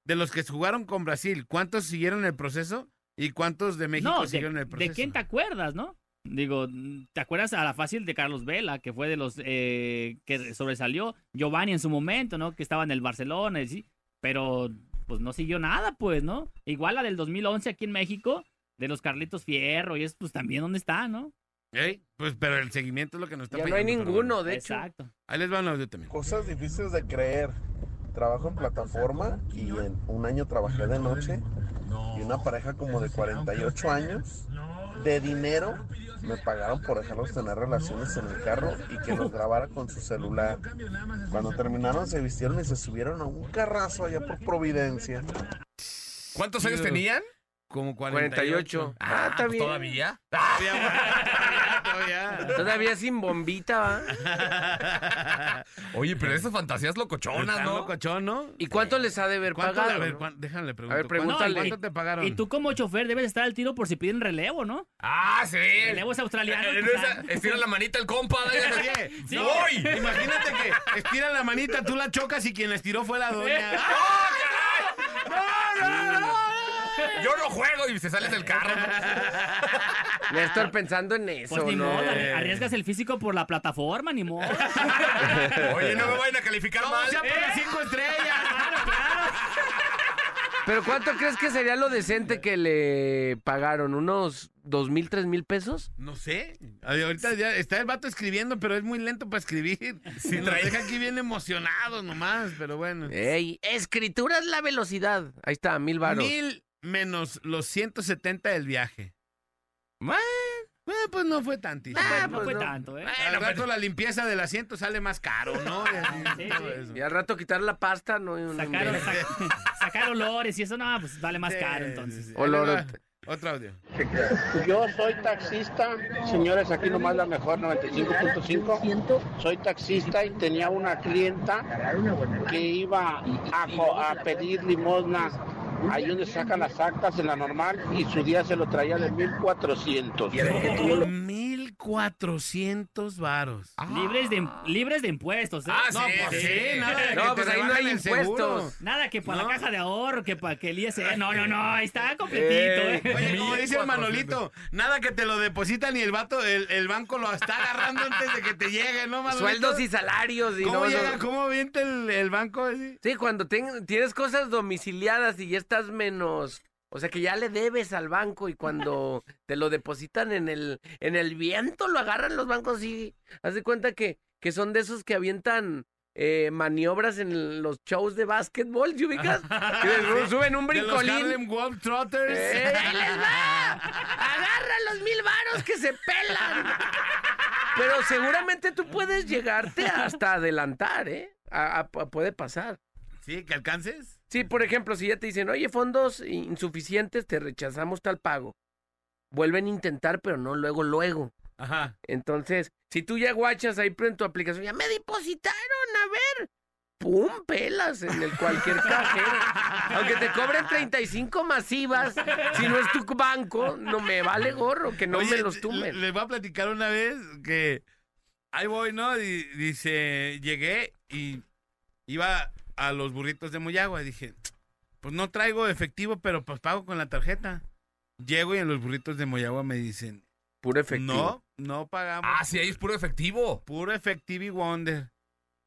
De los que jugaron con Brasil, ¿cuántos siguieron el proceso? ¿Y cuántos de México
no, de,
siguieron el
¿de
proceso?
quién te acuerdas, no? Digo, ¿te acuerdas a la fácil de Carlos Vela, que fue de los eh, que sobresalió? Giovanni en su momento, ¿no? Que estaba en el Barcelona, y sí. Pero pues no siguió nada, pues, ¿no? Igual la del 2011 aquí en México, de los Carlitos Fierro, y es pues también dónde está, ¿no?
Ey, Pues, pero el seguimiento es lo que nos está
Ya no hay
fallando,
ninguno, de hecho.
Exacto.
Ahí les va un audio también.
Cosas difíciles de creer. Trabajo en plataforma y en un año trabajé de noche y una pareja como de 48 años de dinero me pagaron por dejarlos tener relaciones en el carro y que los grabara con su celular. Cuando terminaron se vistieron y se subieron a un carrazo allá por Providencia.
¿Cuántos años tenían?
Como
48. Ah, está
pues,
bien.
¿Todavía?
Todavía.
Todavía sin bombita, ¿va?
Oye, pero esas fantasías locochonas, ¿no?
locochón, ¿no?
¿Y cuánto les ha de haber
¿Cuánto,
pagado?
a ver,
no?
cuán- déjame le.
A ver,
¿cuánto-
pregúntale.
¿Cuánto te pagaron?
Y tú como chofer debes estar al tiro por si piden relevo, ¿no?
Ah, sí.
Relevo es australiano.
Eh,
pues,
esa-
ah.
Estira la manita el compa.
Oye,
Sí.
no,
¡Voy!
Imagínate que estira la manita, tú la chocas y quien la estiró fue la doña.
Yo no juego y se sales del carro.
Néstor pensando en eso,
Pues ni
¿no?
modo, arri- arriesgas el físico por la plataforma, ni modo.
Oye, no me vayan a calificar
No,
mal.
sea por las cinco estrellas.
Pero ¿cuánto crees que sería lo decente que le pagaron? ¿Unos dos mil, tres mil pesos?
No sé. Ahorita ya está el vato escribiendo, pero es muy lento para escribir. Si nos deja aquí bien emocionados nomás, pero bueno.
Ey, escritura es la velocidad. Ahí está, mil varos.
Mil menos los 170 del viaje. Bueno, pues no fue tantito.
Ah,
no
pues
fue
no.
tanto, ¿eh?
Al rato la limpieza del asiento sale más caro, ¿no? Y así,
Sí,
todo
sí.
eso.
Y al rato quitar la pasta, no. inventes.
sac- sacar olores y eso, no, pues vale más
Sí,
caro entonces.
sí.
Olor.
Otro audio.
Yo soy taxista, señores, aquí nomás la mejor 95.5. Soy taxista y tenía una clienta que iba a pedir limosna ahí donde sacan las actas en la normal y su día se lo traía de 1400.
1400 varos.
Libres, de, libres de impuestos, ¿eh?
Ah,
No,
sí,
pues
sí.
sí, nada de
No,
te
pues ahí no hay impuestos.
Nada que para
No.
la caja de ahorro, que para que el ISE. No, no, no, ahí está completito. ¿eh?
Oye, como dice el Manolito, nada que te lo depositan y el vato, el, el banco lo está agarrando antes de que te llegue, ¿no, Manolito?
Sueldos y salarios. Y
¿Cómo
no,
llega?
no-
¿Cómo avienta el, el banco así?
Sí, cuando ten- tienes cosas domiciliadas y ya estás menos... O sea, que ya le debes al banco y cuando te lo depositan en el, en el viento, lo agarran los bancos y haz de cuenta que, que son de esos que avientan eh, maniobras en los shows de básquetbol, ¿sí ubicas? Que suben un
De los
brincolín.
Harlem Globetrotters.
¡Eh, ahí les va! ¡Agarra los mil varos que se pelan! Pero seguramente tú puedes llegarte hasta adelantar, ¿eh? A- a- puede pasar.
Sí, que alcances.
Sí, por ejemplo, si ya te dicen, oye, fondos insuficientes, te rechazamos tal pago. Vuelven a intentar, pero no luego, luego.
Ajá.
Entonces, si tú ya guachas ahí en tu aplicación, ya me depositaron, a ver. ¡Pum! Pelas en el cualquier cajero. Aunque te cobren 35 masivas, si no es tu banco, no me vale gorro, que no
Oye,
me los
le-
tumben.
Les voy a platicar una vez que ahí voy, ¿no? Dice, llegué y iba a los burritos de Moyagua y dije, pues no traigo efectivo, pero pues pago con la tarjeta. Llego y en los burritos de Moyagua me dicen,
Puro efectivo.
no, no pagamos.
Ah, sí, ahí es puro efectivo.
Puro efectivo y Wonder.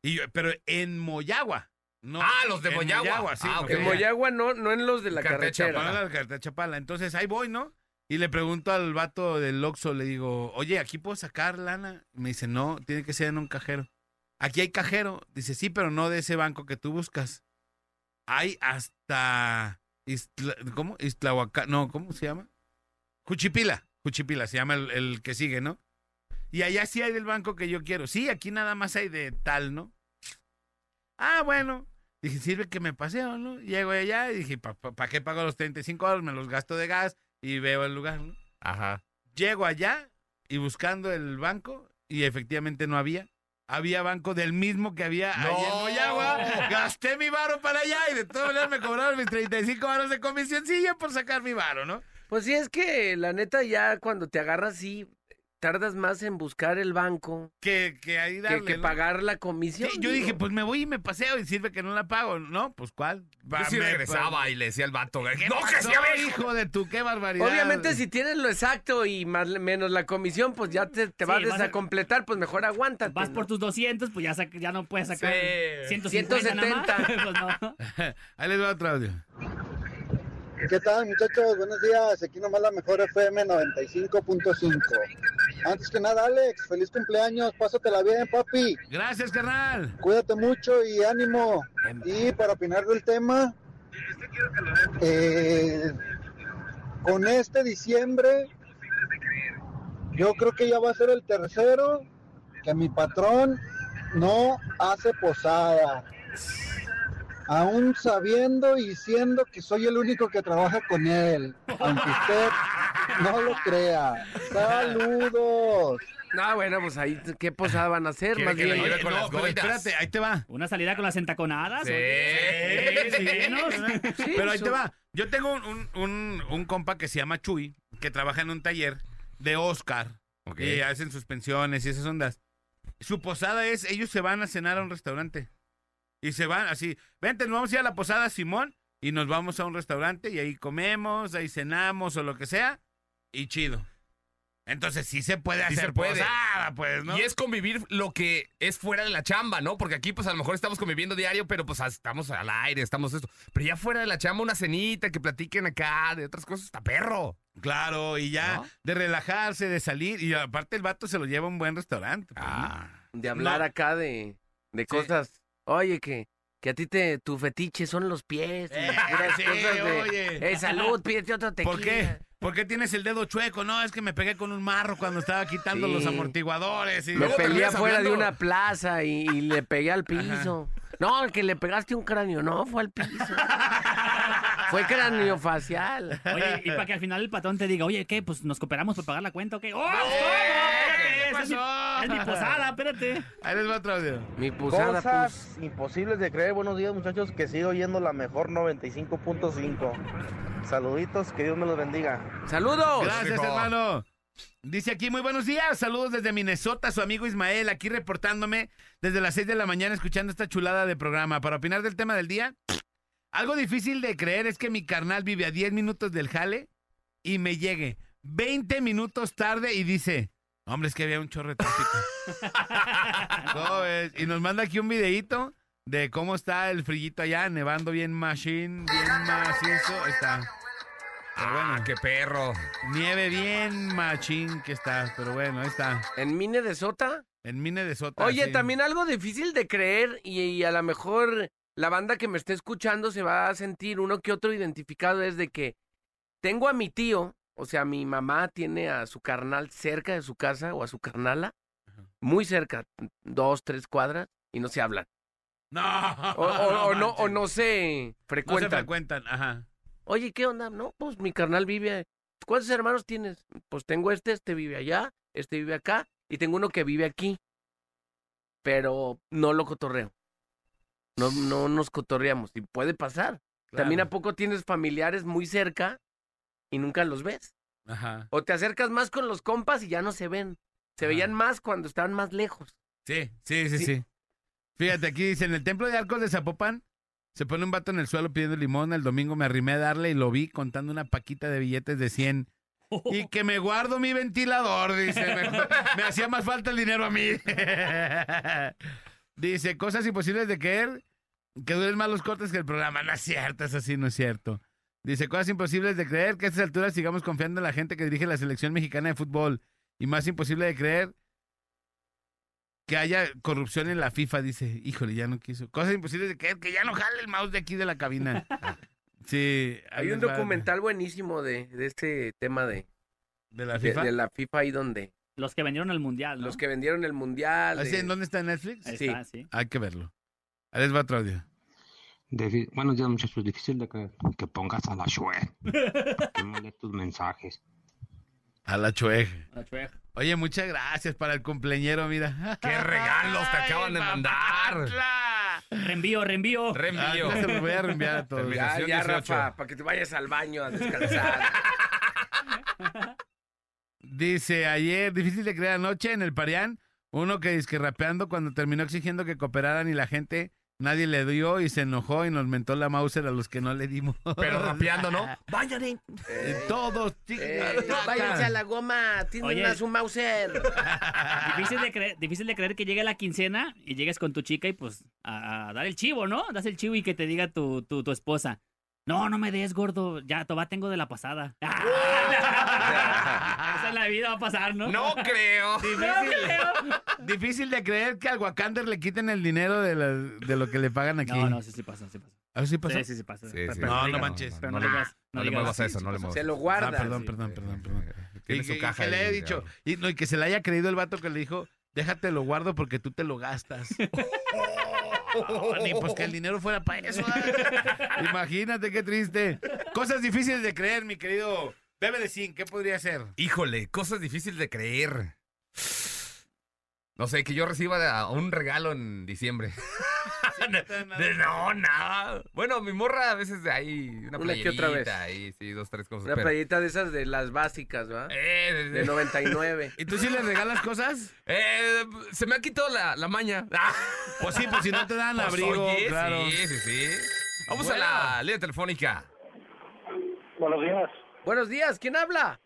Y yo, pero en Moyagua. No,
Ah, los de
en
Moyagua.
sí,
Ah,
En Moyagua no, no en los de la
Cartera
carretera.
Chapala, la carretera Chapala. Entonces ahí voy, ¿no? Y le pregunto al vato del Oxxo, le digo, oye, ¿aquí puedo sacar lana? Me dice, no, tiene que ser en un cajero. Aquí hay cajero. Dice, sí, pero no de ese banco que tú buscas. Hay hasta... Istla- ¿Cómo? Islahuaca- No, ¿cómo se llama? Juchipila. Juchipila se llama el, el que sigue, ¿no? Y allá sí hay del banco que yo quiero. Sí, aquí nada más hay de tal, ¿no? Ah, bueno. Dije, sirve que me paseo, ¿no? Llego allá y dije, ¿para qué pago los 35 dólares? Me los gasto de gas y veo el lugar, ¿no?
Ajá.
Llego allá y buscando el banco y efectivamente no había. Había banco del mismo que había allá en
¡No!
Moyagua. Gasté mi varo para allá y de todas maneras me cobraron mis 35 varos de comisioncilla por sacar mi varo, ¿no?
Pues sí, es que la neta ya cuando te agarras sí, tardas más en buscar el banco
Que, que ahí darle,
que
¿no?
pagar la comisión.
Sí, yo
digo.
dije, pues me voy y me paseo y sirve que no la pago. No, pues ¿cuál?
Yo sí
Me-
regresaba y le decía al vato,
¿Qué
no, que sí, a ver,
hijo de tu, qué barbaridad.
Obviamente si tienes lo exacto y más menos la comisión, pues ya te, te
Sí,
vas a
vas a-
desacompletar, pues mejor aguántate.
Vas
¿no?
por tus 200, pues ya, sac- ya no puedes sacar
Sí.
150 nada más.
170.
Pues no.
Ahí les va otro audio.
¿Qué tal muchachos? Buenos días. Aquí nomás la mejor FM 95.5. Antes que nada, Alex, feliz cumpleaños. Pásatela bien, papi.
Gracias, carnal.
Cuídate mucho y ánimo. Y para opinar del tema, eh, con este diciembre, yo creo que ya va a ser el tercero que mi patrón no hace posada. Aún sabiendo y siendo que soy el único que trabaja con él. Aunque usted no lo crea. Saludos.
No, bueno, pues ahí, ¿qué posada van a hacer? Más bien.
Oye, no, pero espérate, ahí te va.
¿Una salida con las entaconadas?
Sí,
oye?
sí,
¿no?
Pero ahí te va. Yo tengo un, un, compa que se llama Chuy, que trabaja en un taller de Oscar. Y hacen suspensiones y esas ondas. Su posada es, ellos se van a cenar a un restaurante. Y se van así, vente, nos vamos a ir a la posada Simón y nos vamos a un restaurante y ahí comemos, ahí cenamos o lo que sea. Y chido. Entonces sí se puede
Sí
hacer
se puede.
posada, pues, ¿no?
Y es convivir lo que es fuera de la chamba, ¿no? Porque aquí, pues, a lo mejor estamos conviviendo diario, pero pues estamos al aire, estamos esto. Pero ya fuera de la chamba, una cenita, que platiquen acá de otras cosas, está perro.
Claro, y ya
¿No?
de relajarse, de salir. Y aparte el vato se lo lleva a un buen restaurante. pues, ¿no?
De hablar
No.
acá de, de cosas. Oye, que, que a ti te, tu fetiche son los pies. y
Eh, sí,
cosas de,
oye.
"Eh, salud, pídete otro tequila.
¿Por qué? ¿Por qué tienes el dedo chueco? No, es que me pegué con un marro cuando estaba quitando
Sí.
los amortiguadores. Y
Me peleé afuera de una plaza y, y le pegué al piso. No, que le pegaste un cráneo. No, fue al piso. fue cráneo facial.
Oye, y para que al final el patrón te diga, oye, ¿qué? Pues nos cooperamos por pagar la cuenta, ¿o qué? ¡Oh,
¿Qué
es mi-? Es mi posada, espérate.
Ahí les va otro audio.
Mi
Cosas imposibles de creer. Buenos días, muchachos. Que sigo oyendo la mejor 95.5. Saluditos, que Dios me los bendiga.
¡Saludos!
Gracias, hermano. Dice aquí, muy buenos días. Saludos desde Minnesota, su amigo Ismael, aquí reportándome desde las 6 de la mañana escuchando esta chulada de programa. Para opinar del tema del día, algo difícil de creer es que mi carnal vive a 10 minutos del jale y me llegue 20 minutos tarde y dice, hombre, es que había un chorro de tráfico. ¿Cómo ves? Y nos manda aquí un videíto de cómo está el frillito allá, nevando bien machine, bien macizo. Ahí está. Pero bueno,
qué perro.
Nieve bien machín que está, pero bueno, ahí está.
¿En Mine de Sota?
En Mine de Sota.
Oye,
sí.
también algo difícil de creer y, y a lo mejor la banda que me esté escuchando se va a sentir uno que otro identificado es de que tengo a mi tío, o sea, mi mamá tiene a su carnal cerca de su casa o a su carnala, muy cerca, dos, tres cuadras, y no se hablan.
No.
O, o- o no, o no se
No se
frecuentan.
frecuentan, ajá.
Oye, ¿qué onda? No, pues mi carnal vive. ¿Cuántos hermanos tienes? Pues tengo este, este vive allá, este vive acá, y tengo uno que vive aquí. Pero no lo cotorreo. No, no nos cotorreamos. Y puede pasar. También a poco tienes familiares muy cerca y nunca los ves.
Ajá.
O te acercas más con los compas y ya no se ven. Se veían más cuando estaban más lejos.
Sí, sí, sí, sí. Fíjate, aquí dice, en el templo de Arcos de Zapopan, se pone un vato en el suelo pidiendo limón. El domingo me arrimé a darle y lo vi contando una paquita de billetes de 100. Y que me guardo mi ventilador, dice. Me, me hacía más falta el dinero a mí. dice, cosas imposibles de creer, que duren más los cortes que el programa. No es cierto, eso sí, no es cierto. Dice, cosas imposibles de creer, que a estas alturas sigamos confiando en la gente que dirige la selección mexicana de fútbol. Y más imposible de creer que haya corrupción en la FIFA, dice, híjole, ya no quiso. Cosas imposibles de creer que ya no jale el mouse de aquí de la cabina. Sí.
Hay un
va.
documental buenísimo de, de este tema de,
¿De la FIFA?
de la FIFA ahí donde
Los que vendieron el mundial, ¿no?
los que vendieron el mundial.
¿Así
de-
¿En dónde está en Netflix?
Ahí
Sí.
está, sí.
Hay que verlo. Ahí les va otro audio.
Defi- Buenos días, muchachos. Difícil de creer que pongas a la Shue. que mande tus mensajes.
A la chueje.
La chueja.
Oye, muchas gracias para el cumpleañero, mira.
¡Qué regalos te acaban de mandar!
Reenvío, reenvío.
Reenvío.
Ah, ya se los voy a reenviar a todos.
Ya,
Terminación
ya,
18.
Rafa, para que te vayas al baño a descansar.
Dice, ayer, difícil de creer anoche en el Parián, uno que dice que rapeando cuando terminó exigiendo que cooperaran y la gente, nadie le dio y se enojó y nos mentó la Mauser a los que no le dimos.
Pero rapeando, ¿no?
Vayan,
Eh, Todos, chicos.
váyanse a la goma, tienen
Oye.
a su Mauser.
Difícil de, creer, difícil de creer que llegue la quincena y llegues con tu chica y pues a, a dar el chivo, ¿no? Das el chivo y que te diga tu, tu, tu esposa. No, no me des, gordo. Ya, todavía tengo de la pasada. Esa es la vida va a pasar, ¿no?
No creo.
Difícil, difícil de creer que al Wakander le quiten el dinero de, la- de lo que le pagan aquí.
No, no, sí, sí pasa, sí pasa.
¿Ah, sí pasó?
Sí, sí, sí pasa.
Sí,
Pero-
sí.
pero
No, no
digas,
manches.
Pero
No
no digas.
no le
digas
muevas
así,
eso, no le muevas.
Se lo
Ah,
guarda.
perdón, perdón, perdón, perdón.
Tiene
Y
su
que,
caja
que le
ahí,
haya dicho, y, no, y que se le haya creído el vato que le dijo, déjate lo guardo porque tú te lo gastas. Ni pues que el dinero fuera para eso. ¿ah? Imagínate qué triste. Cosas difíciles de creer, mi querido Bebe de Zinc, ¿qué podría ser?
Híjole, cosas difíciles de creer. No sé, que yo reciba un regalo en diciembre. De- no, nada. Bueno, mi morra a veces hay una
Una que otra vez.
playerita ahí, sí, dos, tres cosas.
Una
pero-
playita de esas de las básicas, ¿va?
Eh, de-
De 99.
¿Y tú sí le regalas cosas?
Eh, se me ha quitado la, la maña.
Pues sí, pues si no te dan
Pues,
abrigo,
oye,
claro.
Sí, sí, sí. Vamos
Bueno.
a la línea telefónica.
Buenos días.
Buenos días, ¿quién habla?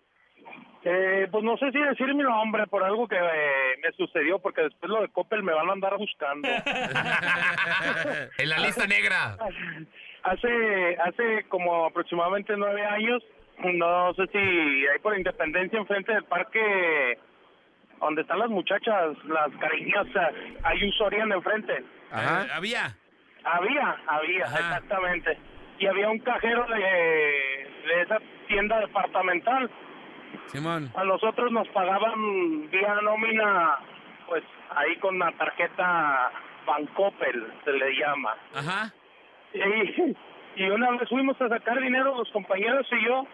Eh, pues no sé si decir mi nombre por algo que eh, me sucedió, porque después lo de Coppel me van a andar buscando.
En la lista negra.
Hace hace como aproximadamente nueve años, no sé si hay por Independencia enfrente del parque donde están las muchachas, las cariñosas, hay un Soriana enfrente.
Eh, había.
Había, había, exactamente. Y había un cajero de, de esa tienda departamental.
Simón.
A nosotros nos pagaban vía nómina, pues ahí con la tarjeta Bancoppel, se le llama.
Ajá.
Y, y una vez fuimos a sacar dinero los compañeros y yo,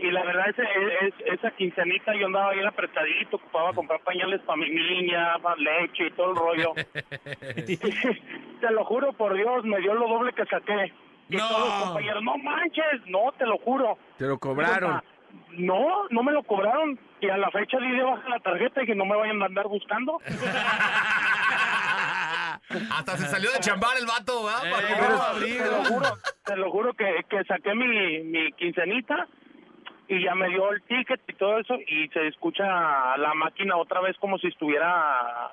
y la verdad es, esa quincenita yo andaba bien apretadito, ocupaba comprar pañales para mi niña, pa' leche y todo el rollo. te lo juro por Dios, me dio lo doble que saqué.
No.
todos los compañeros, no manches, no, te lo juro.
Te lo cobraron.
No, no me lo cobraron. Y a la fecha di de baja la tarjeta y que no me vayan a andar buscando.
Hasta se salió de chambar el vato, ¿verdad? No-
te lo juro, te lo juro que, que saqué mi, mi quincenita y ya me dio el ticket y todo eso y se escucha la máquina otra vez como si estuviera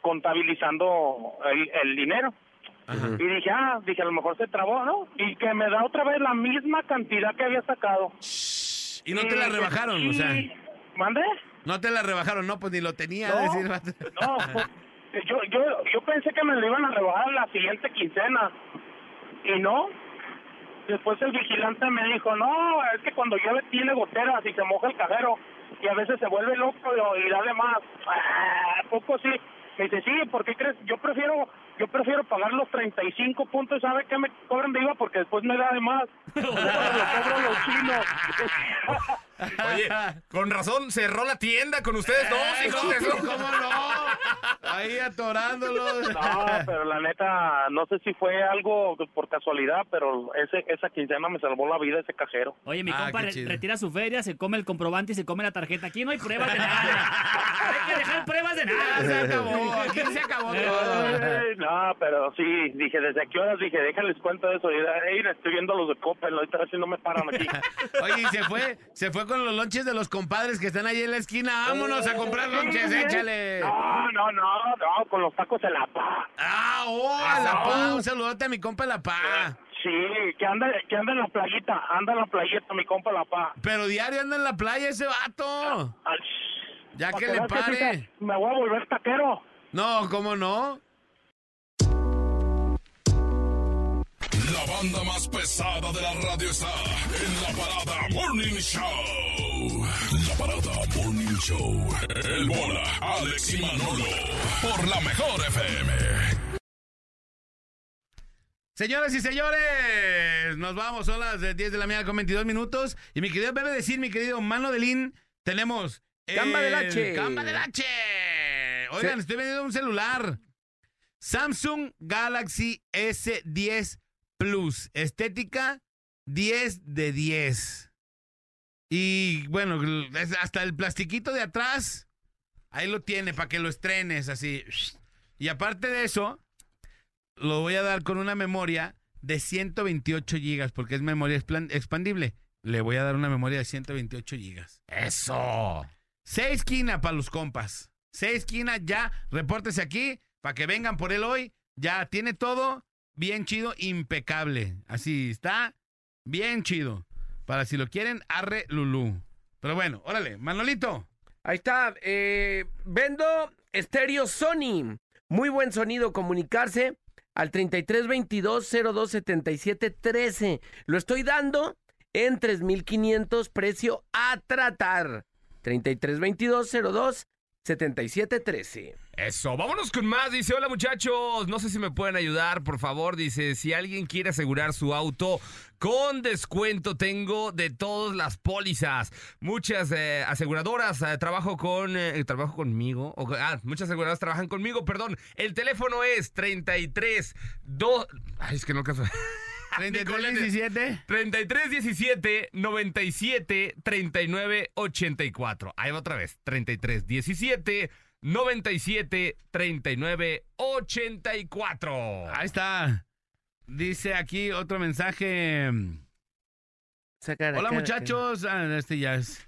contabilizando el, el dinero. Y dije, ah, dije, a lo mejor se trabó, ¿no? Y que me da otra vez la misma cantidad que había sacado.
Y no te la rebajaron, o sea.
¿Mande?
No te la rebajaron, no, pues ni lo tenía.
No,
decir.
No, yo, yo, yo pensé que me lo iban a rebajar la siguiente quincena. Y no. Después el vigilante me dijo, no, es que cuando llueve tiene goteras y se moja el cajero. Y a veces se vuelve loco y, y da de más. Ah, ¿a poco sí? Me dice, sí, ¿por qué crees? Yo prefiero yo prefiero pagar los 35 puntos, ¿sabe qué me cobran de IVA? Porque después me da de más. Lo cobran los chinos.
Oye, con razón, cerró la tienda con ustedes dos, hijos de su-
¿Cómo no? Ahí atorándolos.
No, pero la neta, no sé si fue algo por casualidad, pero ese esa quincena me salvó la vida ese cajero.
Oye, mi
Ah,
compa
qué
re-
chido.
retira su feria, se come el comprobante y se come la tarjeta. Aquí no hay pruebas de nada. hay que dejar pruebas de nada.
Se acabó, aquí se acabó todo.
No, pero sí, dije, ¿desde qué horas? Dije, déjales cuento eso. Y, "Ey, estoy viendo los de Coppel, ahorita a ver si no me paran aquí.
Oye, y se fue, se fue con los lonches de los compadres que están ahí en la esquina. Vámonos a comprar lonches, échale.
No, no, no, no, con los tacos de la pa.
Ah, oh, la pa, un saludote a mi compa la pa.
Sí, que anda, que anda en la playita, anda en la playita, mi compa la pa.
Pero diario anda en la playa ese vato. Ya
Pa'
que
que
le
que
pare.
Me voy a volver taquero.
No, ¿cómo no?
La banda más pesada de la radio está en la parada Morning Show. La parada Morning Show. El bola, Alex y Manolo. Por la mejor FM.
Señoras y señores, nos vamos, son las de 10 de la mañana con 22 minutos. Y mi querido Bebe decir, mi querido Mano de Lin, tenemos...
Gamba del
el
H.
Gamba del H. Oigan,
Sí.
estoy vendiendo un celular. Samsung Galaxy S10 Plus. Estética 10 de 10. Y bueno, hasta el plastiquito de atrás, ahí lo tiene para que lo estrenes así. Y aparte de eso, lo voy a dar con una memoria de 128 gigas, porque es memoria expandible. Le voy a dar una memoria de 128 gigas.
¡Eso!
Seis esquina para los compas. Seis esquina ya. Repórtese aquí para que vengan por él hoy. Ya tiene todo bien chido, impecable. Así está. Bien chido. Para si lo quieren, arre Lulú. Pero bueno, órale, Manolito.
Ahí está. eh, vendo estéreo Sony. Muy buen sonido. Comunicarse al 3322-027713. Lo estoy dando en 3500, precio a tratar. 3322-027713.
Eso, vámonos con más. Dice, hola muchachos, no sé si me pueden ayudar, por favor. Dice, si alguien quiere asegurar su auto con descuento, tengo de todas las pólizas. Muchas eh, aseguradoras eh, trabajo con, eh, trabajo conmigo. ah, muchas aseguradoras trabajan conmigo, perdón. El teléfono es 33 2... Ay, es que no caso.
3317.
3317 97 39 84. Ahí va otra vez. 3317 97 39 84.
Ahí está. Dice aquí otro mensaje. Hola muchachos. Ah, este ya es.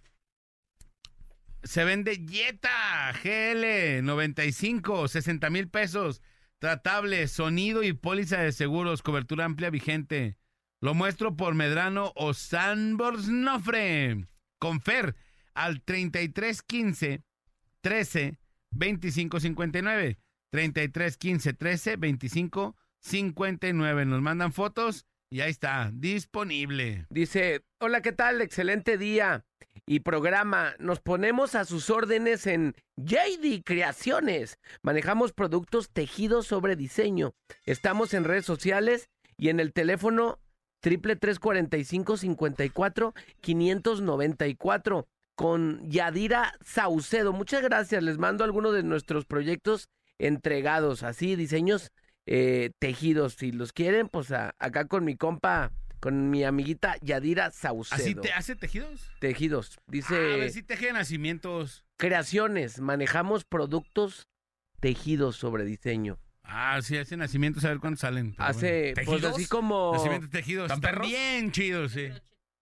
Se vende Jetta GL 95, 60 mil pesos. Tratable, sonido y póliza de seguros, cobertura amplia vigente. Lo muestro por Medrano o Sanbornofre. Con Fer al 3315 13 25 59. 33 15 13 25 59. Nos mandan fotos y ahí está, disponible.
Dice, hola, ¿qué tal? Excelente día y programa. Nos ponemos a sus órdenes en JD Creaciones. Manejamos productos tejidos sobre diseño. Estamos en redes sociales y en el teléfono triple tres cuarenta y cinco cincuenta y cuatro quinientos noventa y cuatro con Yadira Saucedo. Muchas gracias. Les mando algunos de nuestros proyectos entregados, así diseños eh, tejidos. Si los quieren, pues a- acá con mi compa, con mi amiguita Yadira Saucedo.
¿Así te hace tejidos?
Tejidos. Dice
Ah, a ver si teje de nacimientos.
creaciones. Manejamos productos tejidos sobre diseño.
Ah, sí, hace nacimientos, a ver cuántos salen.
Hace,
bueno.
pues así como.
Nacimientos tejidos.
¿Están
Están
perros?
bien chidos, sí.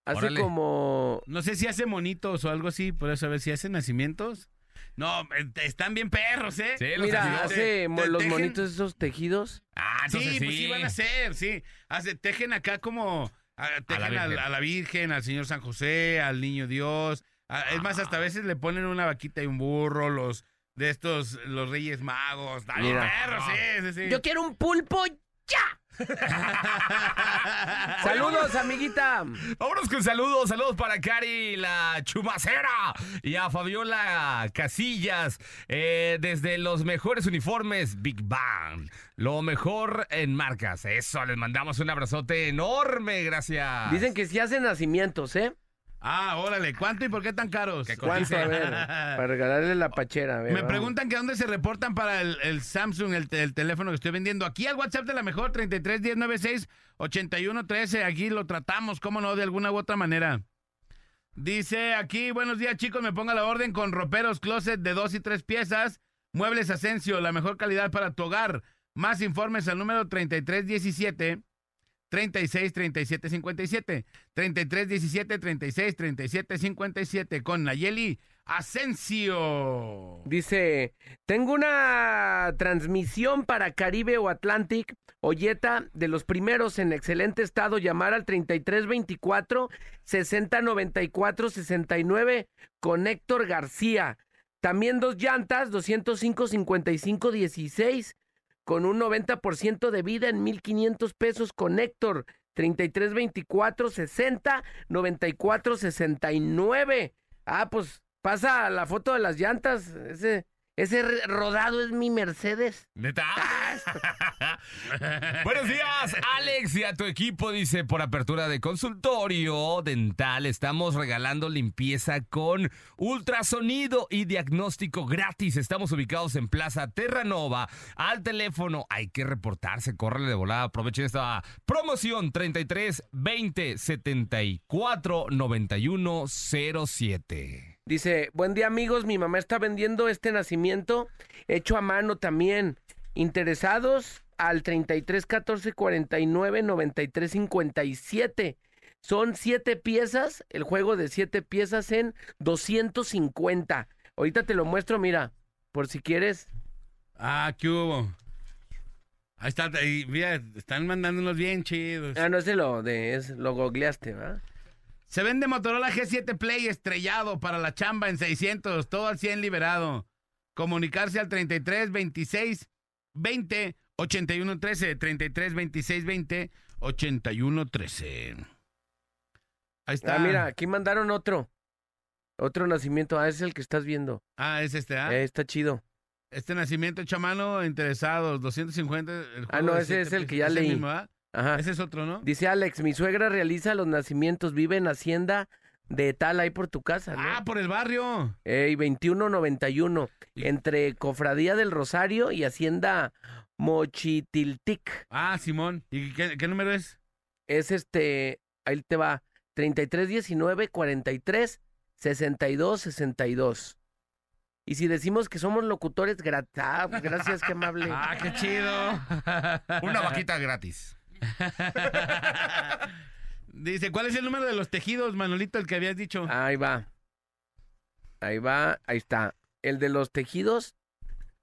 Hace
Órale.
como.
No sé si hace monitos o algo así, por eso a ver si hace nacimientos. No, están bien perros, ¿eh?
Mira, hace mo-
Te-
los
tejen-
monitos esos tejidos.
Ah,
sí, pues sí van a ser, sí. Hace, tejen acá como, ah, tejen a la, a la Virgen, al Señor San José, al Niño Dios. Ah, es más, hasta a veces le ponen una vaquita y un burro, los de estos, los Reyes Magos. Dale,
Mira.
perros, sí, sí, sí.
Yo quiero un pulpo ya. Saludos, amiguita.
Vámonos con saludos, saludos para Cari la chumacera y a Fabiola Casillas eh, desde los mejores uniformes Big Bang. Lo mejor en marcas. Eso, les mandamos un abrazote enorme, gracias.
Dicen que sí hacen nacimientos, ¿eh?
Ah, órale, ¿cuánto y por qué tan caros?
¿Cuánto? A ver, para regalarle la pachera. a ver,
Me
vamos.
preguntan que dónde se reportan para el, el Samsung, el, te- el teléfono que estoy vendiendo. Aquí al WhatsApp de la mejor, 33 10 96 81 13. Aquí lo tratamos, cómo no, de alguna u otra manera. Dice aquí, buenos días chicos, me ponga la orden con roperos closet de dos y tres piezas. Muebles Asensio, la mejor calidad para tu hogar. Más informes al número 3317 36 37 57. 33 17 36 37 57 con Nayeli Asensio.
Dice, tengo una transmisión para Caribe o Atlantic, Olleta, de los primeros en excelente estado, llamar al 3324 6094 69 con Héctor García. También dos llantas, 205 55 16 con un 90% de vida en 1500 pesos con Héctor. 33 24 60 94 69. Ah, pues pasa la foto de las llantas. Ese, ese rodado es mi Mercedes.
¿Neta? Buenos días, Alex, y a tu equipo, dice, por apertura de consultorio dental, estamos regalando limpieza con ultrasonido y diagnóstico gratis. Estamos ubicados en Plaza Terranova. Al teléfono, hay que reportarse, córrele de volada, aprovechen esta promoción 33 20 74 91 07.
Dice, buen día amigos, mi mamá está vendiendo este nacimiento hecho a mano también. Interesados al 33 14 49 93 57. Son siete piezas, el juego de siete piezas en 250. Ahorita te lo muestro, mira, por si quieres.
Ah, ¿qué hubo? Ahí está, ahí, mira, están mandando unos bien chidos.
Ah, no, ese lo, de, es, lo googleaste, ¿verdad?
Se vende Motorola G7 Play estrellado para la chamba en 600, todo al 100 liberado. Comunicarse al 33 26 20 81 13, 33 26 20 81 13. Ahí está.
Ah, mira, aquí mandaron otro. Otro nacimiento. Ah, ese es el que estás viendo.
Ah, es este, ¿ah?
Eh, está chido.
Este nacimiento hecho a mano, interesados, 250. el
Ah,
juego
no,
de
ese es el que ya leí.
mismo, ¿ah?
Ajá.
Ese es otro, ¿no?
Dice Alex, mi suegra realiza los nacimientos, vive en Hacienda de tal ahí por tu casa, ¿no?
Ah, por el barrio.
Ey, 2191, entre Cofradía del Rosario y Hacienda Mochitiltic.
Ah, Simón. ¿Y qué, qué número es?
Es este, ahí te va, 3319 43 62 62. Y si decimos que somos locutores, gra- ah, gracias, qué amable.
Ah, qué chido.
Una vaquita gratis.
Dice, ¿cuál es el número de los tejidos, Manolito, el que habías dicho?
Ahí va. Ahí va, ahí está. El de los tejidos,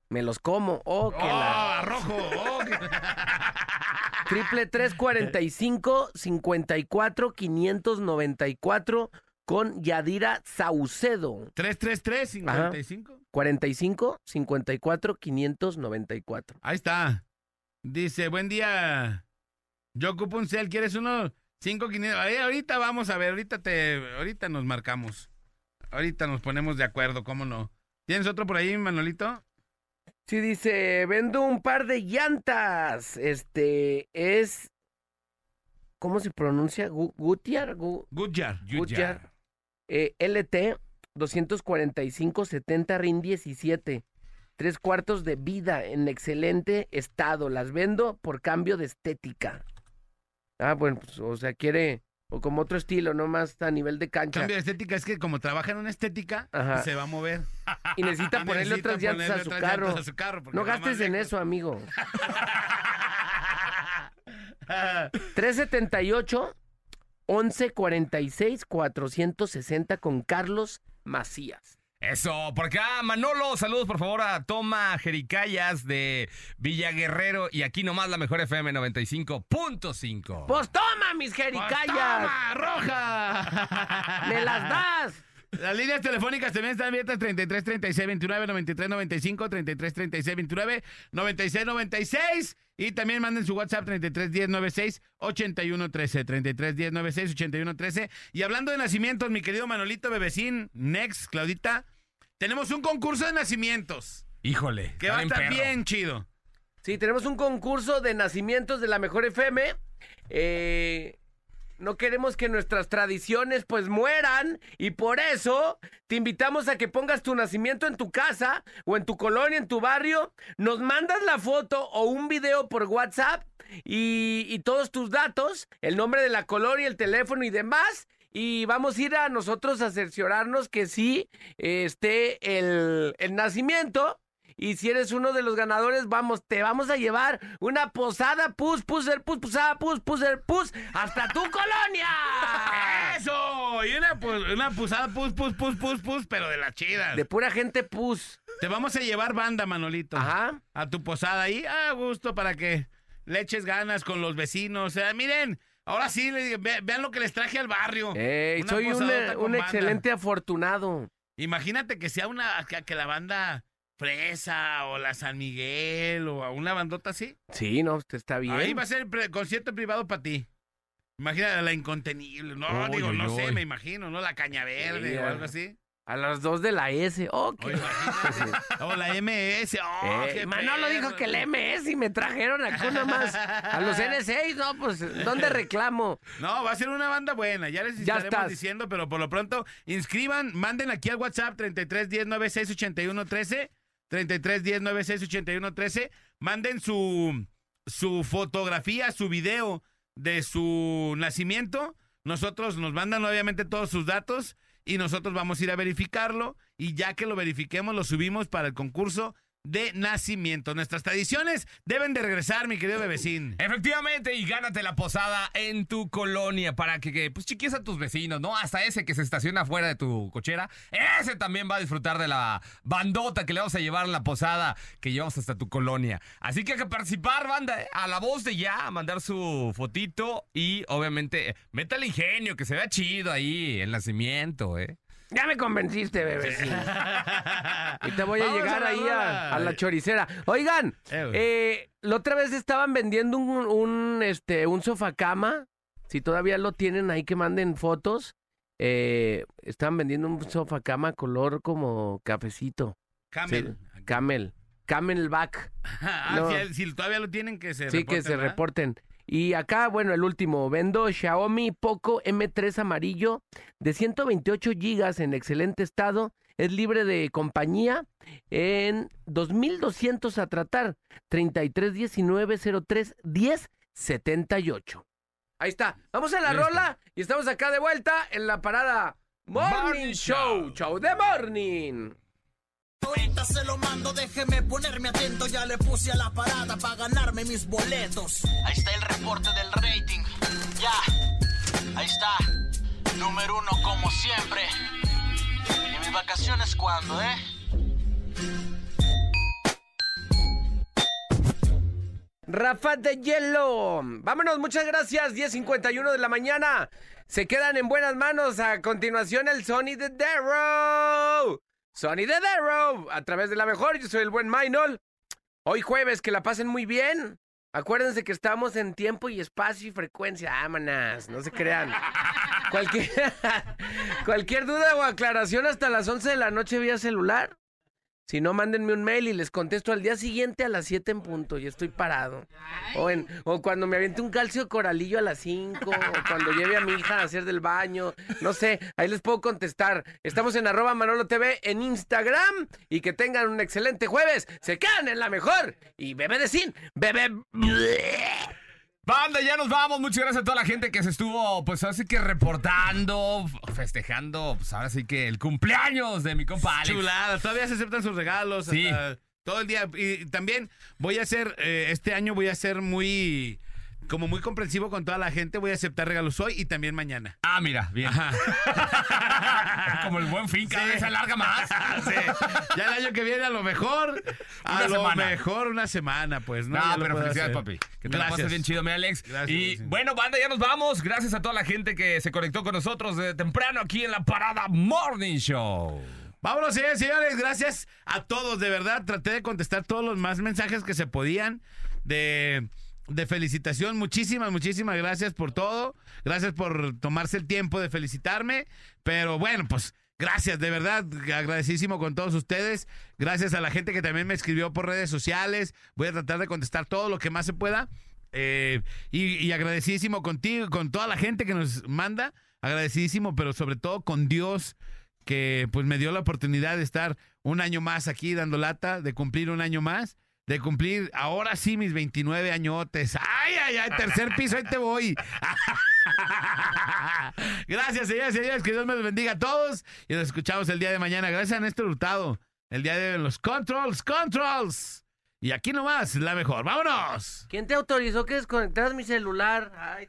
me los como. Oh, que la...
¡Oh, rojo! Oh, que-
Triple tres cuarenta y cinco cincuenta y cuatro quinientos noventa y cuatro con Yadira Saucedo.
333 55.
45 54 594.
Ahí está. Dice, buen día. Yo ocupo un cel, ¿quieres uno? 5500. Ahí, ahorita vamos a ver, ahorita te ahorita nos marcamos. Ahorita nos ponemos de acuerdo, ¿cómo no? ¿Tienes otro por ahí, Manolito?
Sí, dice, vendo un par de llantas. Este es. ¿Cómo se pronuncia? Gu- Gutiar. Gu-
Goodyear.
Goodyear. Eh, LT 245-70 RIN 17. Tres cuartos de vida en excelente estado. Las vendo por cambio de estética. Ah, bueno, pues, o sea, quiere. O como otro estilo, no más a nivel de cancha.
Cambio de estética es que como trabaja en una estética,
Ajá.
se va a mover.
Y necesita ponerle
necesita
otras llantas a su carro.
a su carro,
No gastes en eso, amigo. 378 1146 460 con Carlos Macías.
Eso, por acá, Manolo, saludos por favor a Toma Jericayas de Villaguerrero y aquí nomás la mejor FM 95.5.
Pues toma, mis jericayas.
¡Toma, roja!
¡Me las das!
Las líneas telefónicas también están abiertas 33 36 29 93 95 33 36 29 96 96 y también manden su WhatsApp 33 10 96 81 13 33 10 96 81 13 y hablando de nacimientos mi querido Manolito Bebecín Next Claudita tenemos un concurso de nacimientos
Híjole,
que va a estar
perro.
bien chido
Sí, tenemos un concurso de nacimientos de la mejor FM. Eh, no queremos que nuestras tradiciones pues mueran y por eso te invitamos a que pongas tu nacimiento en tu casa o en tu colonia, en tu barrio. Nos mandas la foto o un video por WhatsApp y, y todos tus datos, el nombre de la colonia, el teléfono y demás. Y vamos a ir a nosotros a cerciorarnos que sí eh, esté el, el nacimiento. Y si eres uno de los ganadores, vamos, te vamos a llevar una posada pus, puser, pus, posada pus, puser, pus, hasta tu colonia.
eso y una, una pusada pus pus pus pus pus pero de las chidas
De pura gente pus.
Te vamos a llevar banda, Manolito.
Ajá.
A tu posada ahí, a gusto, para que le eches ganas con los vecinos. O sea, miren, ahora sí, vean lo que les traje al barrio.
Ey, soy un,
banda.
excelente afortunado.
Imagínate que sea una, que, que la banda Fresa o la San Miguel o a una bandota así.
Sí, no, usted está bien.
Ahí va a ser pre- concierto privado para ti. Imagínate la incontenible. No, digo, no sé, me imagino, ¿no? La caña verde o
a-
algo así.
A las dos de la S. Oh, qué-
O la MS. Oh,
Eh,
qué
Manolo
perro.
dijo que el MS y me trajeron acá nomás. A los N6, no, pues, ¿dónde reclamo?
No, va a ser una banda buena, ya les
Ya
estaremos
estás.
diciendo, pero por lo pronto, inscriban, manden aquí al WhatsApp 33 10 96 81 13, 33 10 96 81 13, manden su, su fotografía, su video de su nacimiento, nosotros nos mandan obviamente todos sus datos y nosotros vamos a ir a verificarlo. Y ya que lo verifiquemos lo subimos para el concurso de nacimiento. Nuestras tradiciones deben de regresar, mi querido bebecín.
Efectivamente, y gánate la posada en tu colonia para que, que, pues chiquies a tus vecinos, ¿no? Hasta ese que se estaciona fuera de tu cochera, ese también va a disfrutar de la bandota que le vamos a llevar en la posada que llevamos hasta tu colonia. Así que hay que participar, banda, ¿eh? a la voz de ya, a mandar su fotito y obviamente, meta el ingenio, que se vea chido ahí el nacimiento, ¿eh?
Ya me convenciste, bebé. y te voy a
Vamos
llegar
a
ahí a, a la choricera. Oigan,
Eh,
eh, la otra vez estaban vendiendo un, un, este, un sofacama. Si todavía lo tienen ahí que manden fotos. Eh, estaban vendiendo un sofacama color como cafecito.
Camel.
Sí, camel. Camelback.
Ah,
No.
si, si todavía lo tienen, que se
Sí, que se
¿verdad?
reporten. Y acá, bueno, el último. Vendo Xiaomi Poco M3 amarillo de 128 gigas en excelente estado. Es libre de compañía en 2200 a tratar. 3319031078. Ahí está. Vamos a la
Listo.
rola y estamos acá de vuelta en la parada Morning,
Morning
Show. Show de Morning.
Ahorita se lo mando, déjeme ponerme atento. Ya le puse a la parada para ganarme mis boletos. Ahí está el reporte del rating. Ya, ahí está. Número uno como siempre. ¿Y mis vacaciones cuándo, eh?
Rafa de Hielo. Vámonos, muchas gracias. 10.51 de la mañana. Se quedan en buenas manos. A continuación, el Sony de Darrow. Sony de Darrow. A través de la mejor. Yo soy el buen Maynol. Hoy jueves, que la pasen muy bien. Acuérdense que estamos en tiempo y espacio y frecuencia. Vámonos, no se crean. Cualquier, cualquier duda o aclaración hasta las 11 de la noche vía celular. Si no, mándenme un mail y les contesto al día siguiente a las 7 en punto y estoy parado. O, en, o cuando me aviente un calcio coralillo a las 5, o cuando lleve a mi hija a hacer del baño. No sé, ahí les puedo contestar. Estamos en arroba Manolo TV en Instagram y que tengan un excelente jueves. Se quedan en la mejor. Y bebé de sin, bebé...
Banda, ya nos vamos. Muchas gracias a toda la gente que se estuvo, pues así que reportando, festejando, pues ahora sí que el cumpleaños de mi compa Alex.
Chulada, todavía se aceptan sus regalos.
Sí.
hasta todo el día. Y también voy a ser, eh, este año voy a ser muy, como muy comprensivo con toda la gente. Voy a aceptar regalos hoy y también mañana.
Ah, mira, bien. Como el buen fin, cada vez se alarga más.
Sí. Ya el año que viene a lo mejor, a
Una
lo
semana.
mejor una semana, pues. No,
No, pero felicidades,
hacer.
papi. Que te la pases
Gracias.
bien chido, mi Alex.
Gracias,
y
sí.
bueno, banda, ya nos vamos. Gracias a toda la gente que se conectó con nosotros de temprano aquí en la Parada Morning Show.
Vámonos, señores, señores. Gracias a todos, de verdad. Traté de contestar todos los más mensajes que se podían de, de felicitación. Muchísimas, muchísimas gracias por todo. Gracias por tomarse el tiempo de felicitarme. Pero bueno, pues gracias, de verdad. Agradecidísimo con todos ustedes. Gracias a la gente que también me escribió por redes sociales. Voy a tratar de contestar todo lo que más se pueda. Eh, y, y agradecidísimo contigo, con toda la gente que nos manda. Agradecidísimo, pero sobre todo con Dios que pues me dio la oportunidad de estar un año más aquí dando lata, de cumplir un año más, de cumplir ahora sí mis 29 añotes. Ay, ay, ay, tercer piso, ahí te voy. Gracias, señores, señores, que Dios me los bendiga a todos y nos escuchamos el día de mañana. Gracias a Néstor Hurtado, el día de los controls, controls. Y aquí nomás, la mejor. ¡Vámonos!
¿Quién te autorizó que desconectaras mi celular? Ay.